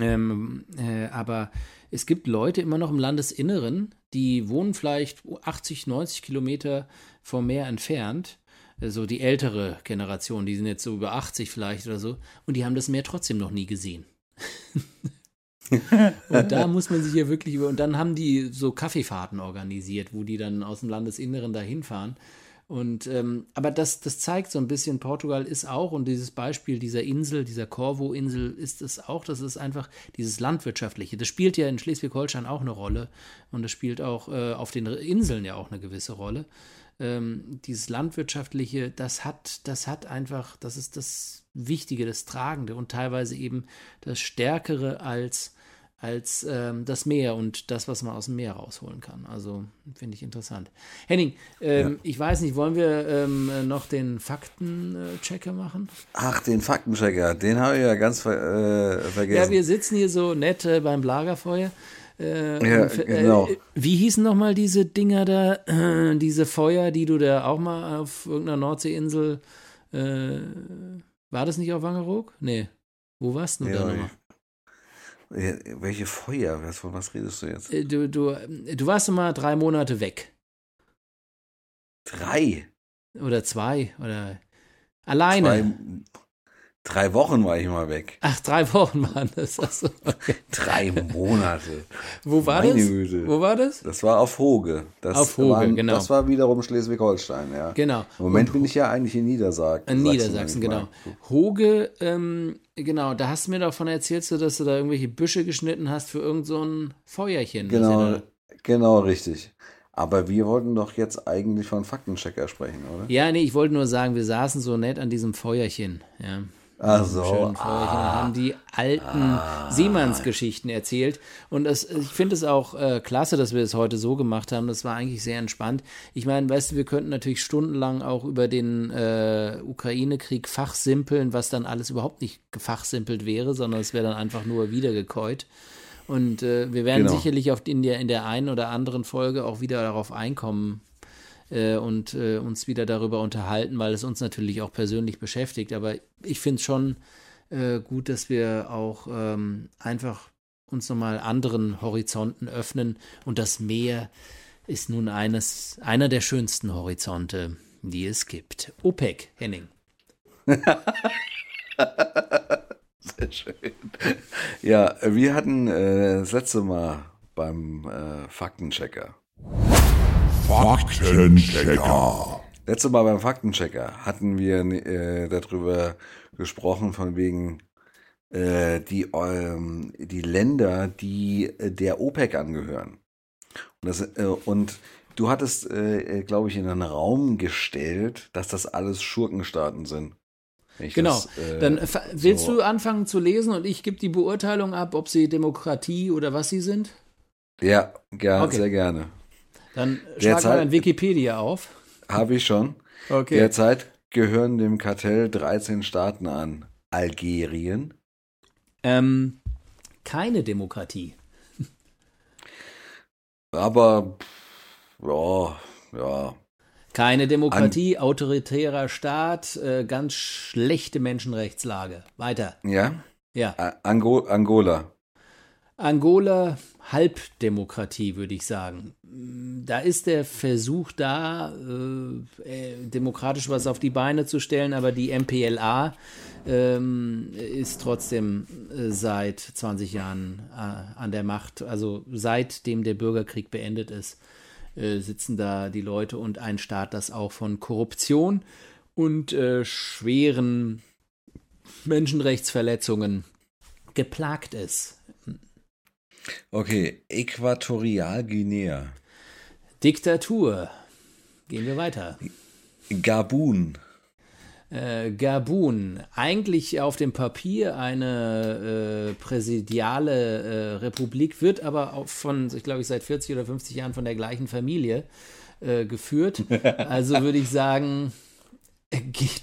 ähm, äh, aber es gibt Leute immer noch im Landesinneren, die wohnen vielleicht 80, 90 Kilometer vom Meer entfernt so also die ältere Generation, die sind jetzt so über 80 vielleicht oder so, und die haben das Meer trotzdem noch nie gesehen. <laughs> und da muss man sich ja wirklich über. Und dann haben die so Kaffeefahrten organisiert, wo die dann aus dem Landesinneren da hinfahren. Und ähm, aber das, das zeigt so ein bisschen, Portugal ist auch, und dieses Beispiel dieser Insel, dieser Corvo-Insel, ist es auch, das ist einfach dieses Landwirtschaftliche. Das spielt ja in Schleswig-Holstein auch eine Rolle und das spielt auch äh, auf den Inseln ja auch eine gewisse Rolle. Ähm, dieses Landwirtschaftliche, das hat, das hat einfach, das ist das Wichtige, das Tragende und teilweise eben das Stärkere als als ähm, das Meer und das, was man aus dem Meer rausholen kann. Also finde ich interessant. Henning, ähm, ja. ich weiß nicht, wollen wir ähm, noch den Faktenchecker machen? Ach, den Faktenchecker, den habe ich ja ganz ver äh, vergessen. Ja, wir sitzen hier so nett äh, beim Lagerfeuer. Äh, ja, und, äh, genau. wie hießen nochmal diese Dinger da, äh, diese Feuer, die du da auch mal auf irgendeiner Nordseeinsel, äh, war das nicht auf Wangerog? Nee. Wo warst du ja, da nochmal? Welche Feuer? Von was redest du jetzt? Äh, du, du, du warst immer drei Monate weg. Drei? Oder zwei? Oder alleine? Zwei, Drei Wochen war ich mal weg. Ach, drei Wochen waren das. Also, okay. Drei Monate. Wo war Meine das? Güte. Wo war das? Das war auf Hoge. Das auf Hoge, waren, genau. Das war wiederum Schleswig-Holstein, ja. Genau. Im Moment bin ich ja eigentlich in Niedersachsen. In Niedersachsen, genau. Hoge, ähm, genau, da hast du mir davon erzählt, dass du da irgendwelche Büsche geschnitten hast für irgend so ein Feuerchen. Genau, genau, richtig. Aber wir wollten doch jetzt eigentlich von Faktenchecker sprechen, oder? Ja, nee, ich wollte nur sagen, wir saßen so nett an diesem Feuerchen, ja. Ach so. Ah, haben die alten ah, Seemannsgeschichten erzählt. Und das, ich finde es auch äh, klasse, dass wir es heute so gemacht haben. Das war eigentlich sehr entspannt. Ich meine, weißt du, wir könnten natürlich stundenlang auch über den äh, Ukraine-Krieg fachsimpeln, was dann alles überhaupt nicht gefachsimpelt wäre, sondern es wäre dann einfach nur wiedergekäut. Und äh, wir werden genau. sicherlich auf, in, der, in der einen oder anderen Folge auch wieder darauf einkommen, äh, und äh, uns wieder darüber unterhalten, weil es uns natürlich auch persönlich beschäftigt. Aber ich finde es schon äh, gut, dass wir auch ähm, einfach uns nochmal anderen Horizonten öffnen. Und das Meer ist nun eines, einer der schönsten Horizonte, die es gibt. OPEC, Henning. <laughs> Sehr schön. Ja, wir hatten äh, das letzte Mal beim äh, Faktenchecker Faktenchecker. Letztes Mal beim Faktenchecker hatten wir äh, darüber gesprochen, von wegen äh, die, ähm, die Länder, die äh, der OPEC angehören. Und, das, äh, und du hattest, äh, glaube ich, in einen Raum gestellt, dass das alles Schurkenstaaten sind. Genau. Das, äh, Dann willst so. du anfangen zu lesen und ich gebe die Beurteilung ab, ob sie Demokratie oder was sie sind? Ja, gerne, okay. sehr gerne. Dann schlag mal ein Wikipedia auf. Habe ich schon. Okay. Derzeit gehören dem Kartell 13 Staaten an. Algerien. Ähm, keine Demokratie. <laughs> Aber, ja, ja. Keine Demokratie, An autoritärer Staat, äh, ganz schlechte Menschenrechtslage. Weiter. Ja? Ja. Ango Angola. Angola, Halbdemokratie, würde ich sagen da ist der Versuch da, äh, äh, demokratisch was auf die Beine zu stellen, aber die MPLA ähm, ist trotzdem äh, seit 20 Jahren äh, an der Macht. Also seitdem der Bürgerkrieg beendet ist, äh, sitzen da die Leute und ein Staat, das auch von Korruption und äh, schweren Menschenrechtsverletzungen geplagt ist. Okay, Äquatorialguinea. Diktatur. Gehen wir weiter. Gabun. Äh, Gabun, eigentlich auf dem Papier eine äh, präsidiale äh, Republik, wird aber auch von, ich glaube, ich seit 40 oder 50 Jahren von der gleichen Familie äh, geführt. <laughs> Also würde ich sagen,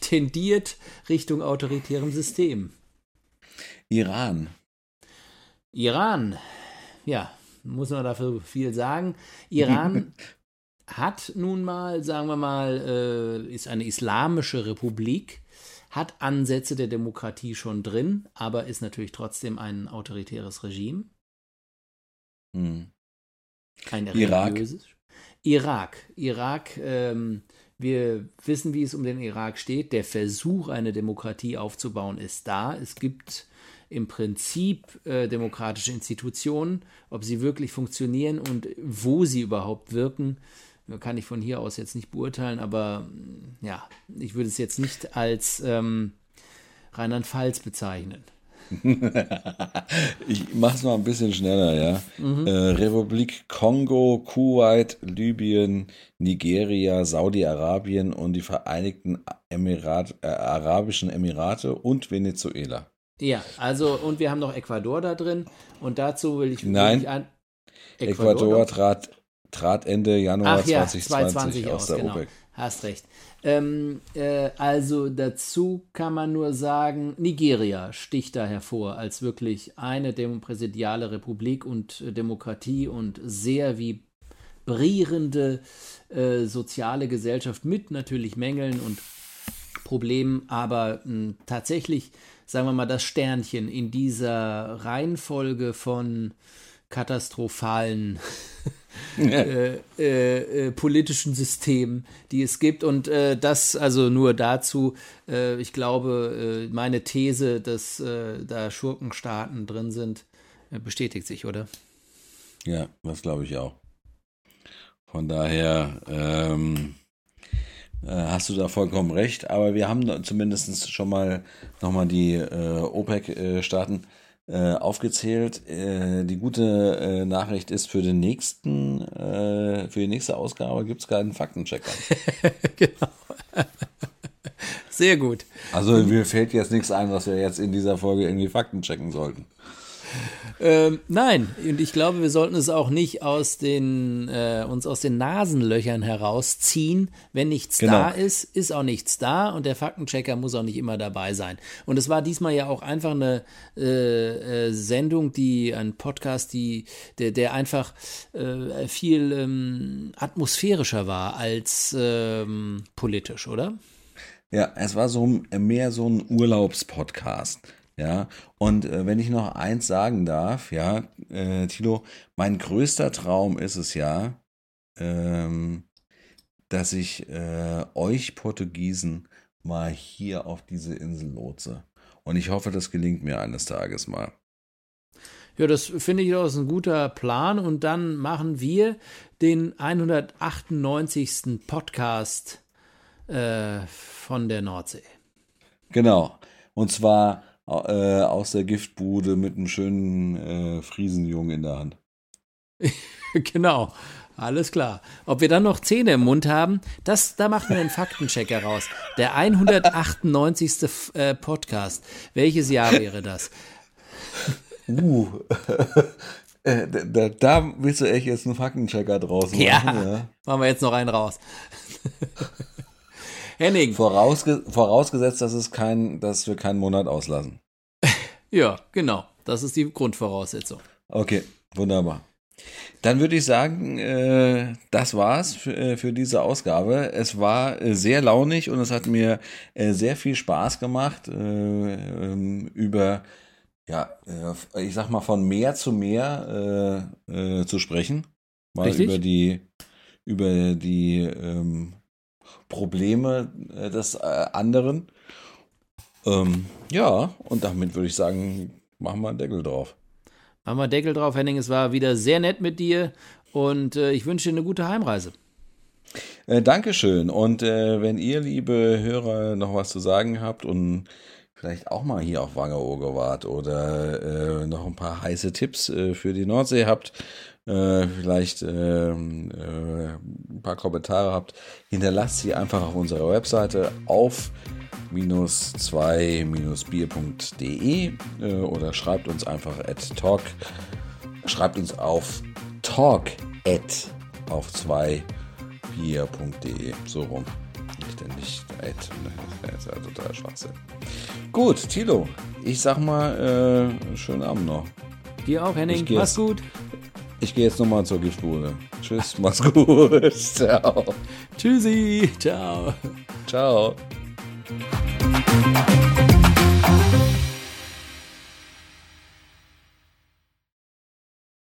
tendiert Richtung autoritärem System. Iran. Iran, ja, muss man dafür viel sagen. Iran <laughs> hat nun mal, sagen wir mal, äh, ist eine islamische Republik, hat Ansätze der Demokratie schon drin, aber ist natürlich trotzdem ein autoritäres Regime. Hm. Ein Irak. Irak. Irak, ähm, wir wissen, wie es um den Irak steht. Der Versuch, eine Demokratie aufzubauen, ist da. Es gibt im Prinzip äh, demokratische Institutionen, ob sie wirklich funktionieren und wo sie überhaupt wirken, kann ich von hier aus jetzt nicht beurteilen, aber mm, ja, ich würde es jetzt nicht als ähm, Rheinland-Pfalz bezeichnen. <laughs> ich mache es mal ein bisschen schneller, ja. Mhm. Äh, Republik Kongo, Kuwait, Libyen, Nigeria, Saudi-Arabien und die Vereinigten Emirat, äh, Arabischen Emirate und Venezuela. Ja, also und wir haben noch Ecuador da drin und dazu will ich. Nein. An Ecuador, Ecuador trat, trat Ende Januar Ach, ja, 2020, 2020 aus, aus der genau. OPEC. Hast recht. Ähm, äh, also dazu kann man nur sagen, Nigeria sticht da hervor als wirklich eine präsidiale Republik und äh, Demokratie und sehr vibrierende äh, soziale Gesellschaft mit natürlich Mängeln und Problemen, aber mh, tatsächlich, sagen wir mal, das Sternchen in dieser Reihenfolge von katastrophalen <laughs> äh, äh, äh, politischen Systemen, die es gibt. Und äh, das also nur dazu, äh, ich glaube, äh, meine These, dass da Schurkenstaaten drin sind, bestätigt sich, oder? Ja, das glaube ich auch. Von daher ähm, hast du da vollkommen recht, aber wir haben zumindest schon mal nochmal die OPEC-Staaten äh, aufgezählt. Äh, die gute äh, Nachricht ist, für den nächsten, äh, für die nächste Ausgabe gibt es keinen Faktenchecker. <laughs> genau. Sehr gut. Also mir fällt jetzt nichts ein, was wir jetzt in dieser Folge irgendwie Fakten checken sollten. Ähm, nein, und ich glaube, wir sollten es auch nicht aus den, äh, uns aus den Nasenlöchern herausziehen. Wenn nichts genau. da ist, ist auch nichts da und der Faktenchecker muss auch nicht immer dabei sein. Und es war diesmal ja auch einfach eine äh, äh, Sendung, die, ein Podcast, die, der, der einfach äh, viel ähm, atmosphärischer war als ähm, politisch, oder? Ja, es war so mehr so ein Urlaubspodcast. Ja, und äh, wenn ich noch eins sagen darf, ja, äh, Tilo, mein größter Traum ist es ja, ähm, dass ich äh, euch Portugiesen mal hier auf diese Insel lotse. Und ich hoffe, das gelingt mir eines Tages mal. Ja, das finde ich auch ein guter Plan. Und dann machen wir den 198. Podcast äh, von der Nordsee. Genau. Und zwar äh, aus der Giftbude mit einem schönen äh, Friesenjungen in der Hand. <laughs> genau. Alles klar. Ob wir dann noch Zähne im Mund haben, das, da machen wir einen Faktenchecker raus. Der 198. Äh, Podcast. Welches Jahr wäre das? Uh, <laughs> äh, da, da, willst du echt jetzt einen Faktenchecker draus machen. Ja, ja, machen wir jetzt noch einen raus. <laughs> Henning. Vorausge vorausgesetzt, dass, es kein, dass wir keinen Monat auslassen. <laughs> ja, genau. Das ist die Grundvoraussetzung. Okay, wunderbar. Dann würde ich sagen, äh, das war's für, äh, für diese Ausgabe. Es war äh, sehr launig und es hat mir äh, sehr viel Spaß gemacht, äh, ähm, über, ja, äh, ich sag mal, von mehr zu mehr zu sprechen. Mal Richtig? über die, über die ähm, Probleme äh, des äh, anderen. Ähm, ja, und damit würde ich sagen, machen wir einen Deckel drauf. Machen wir einen Deckel drauf, Henning. Es war wieder sehr nett mit dir und äh, ich wünsche dir eine gute Heimreise. Äh, Dankeschön. Und äh, wenn ihr, liebe Hörer, noch was zu sagen habt und vielleicht auch mal hier auf Wangerooge wart oder äh, noch ein paar heiße Tipps für die Nordsee habt, äh, vielleicht ähm, äh, ein paar Kommentare habt, hinterlasst sie einfach auf unserer Webseite auf minus 2-bier.de äh, oder schreibt uns einfach at talk, schreibt uns auf talk at auf 2 bier.de so rum. Ich denn nicht at, das ist ja total Schwachsinn. Gut, Tilo, ich sag mal, äh, schönen Abend noch. Dir auch, Henning. Mach's gut. Ich gehe jetzt nochmal zur Giftbude. Tschüss, mach's <laughs> gut. Ciao. Tschüssi. Ciao. Ciao.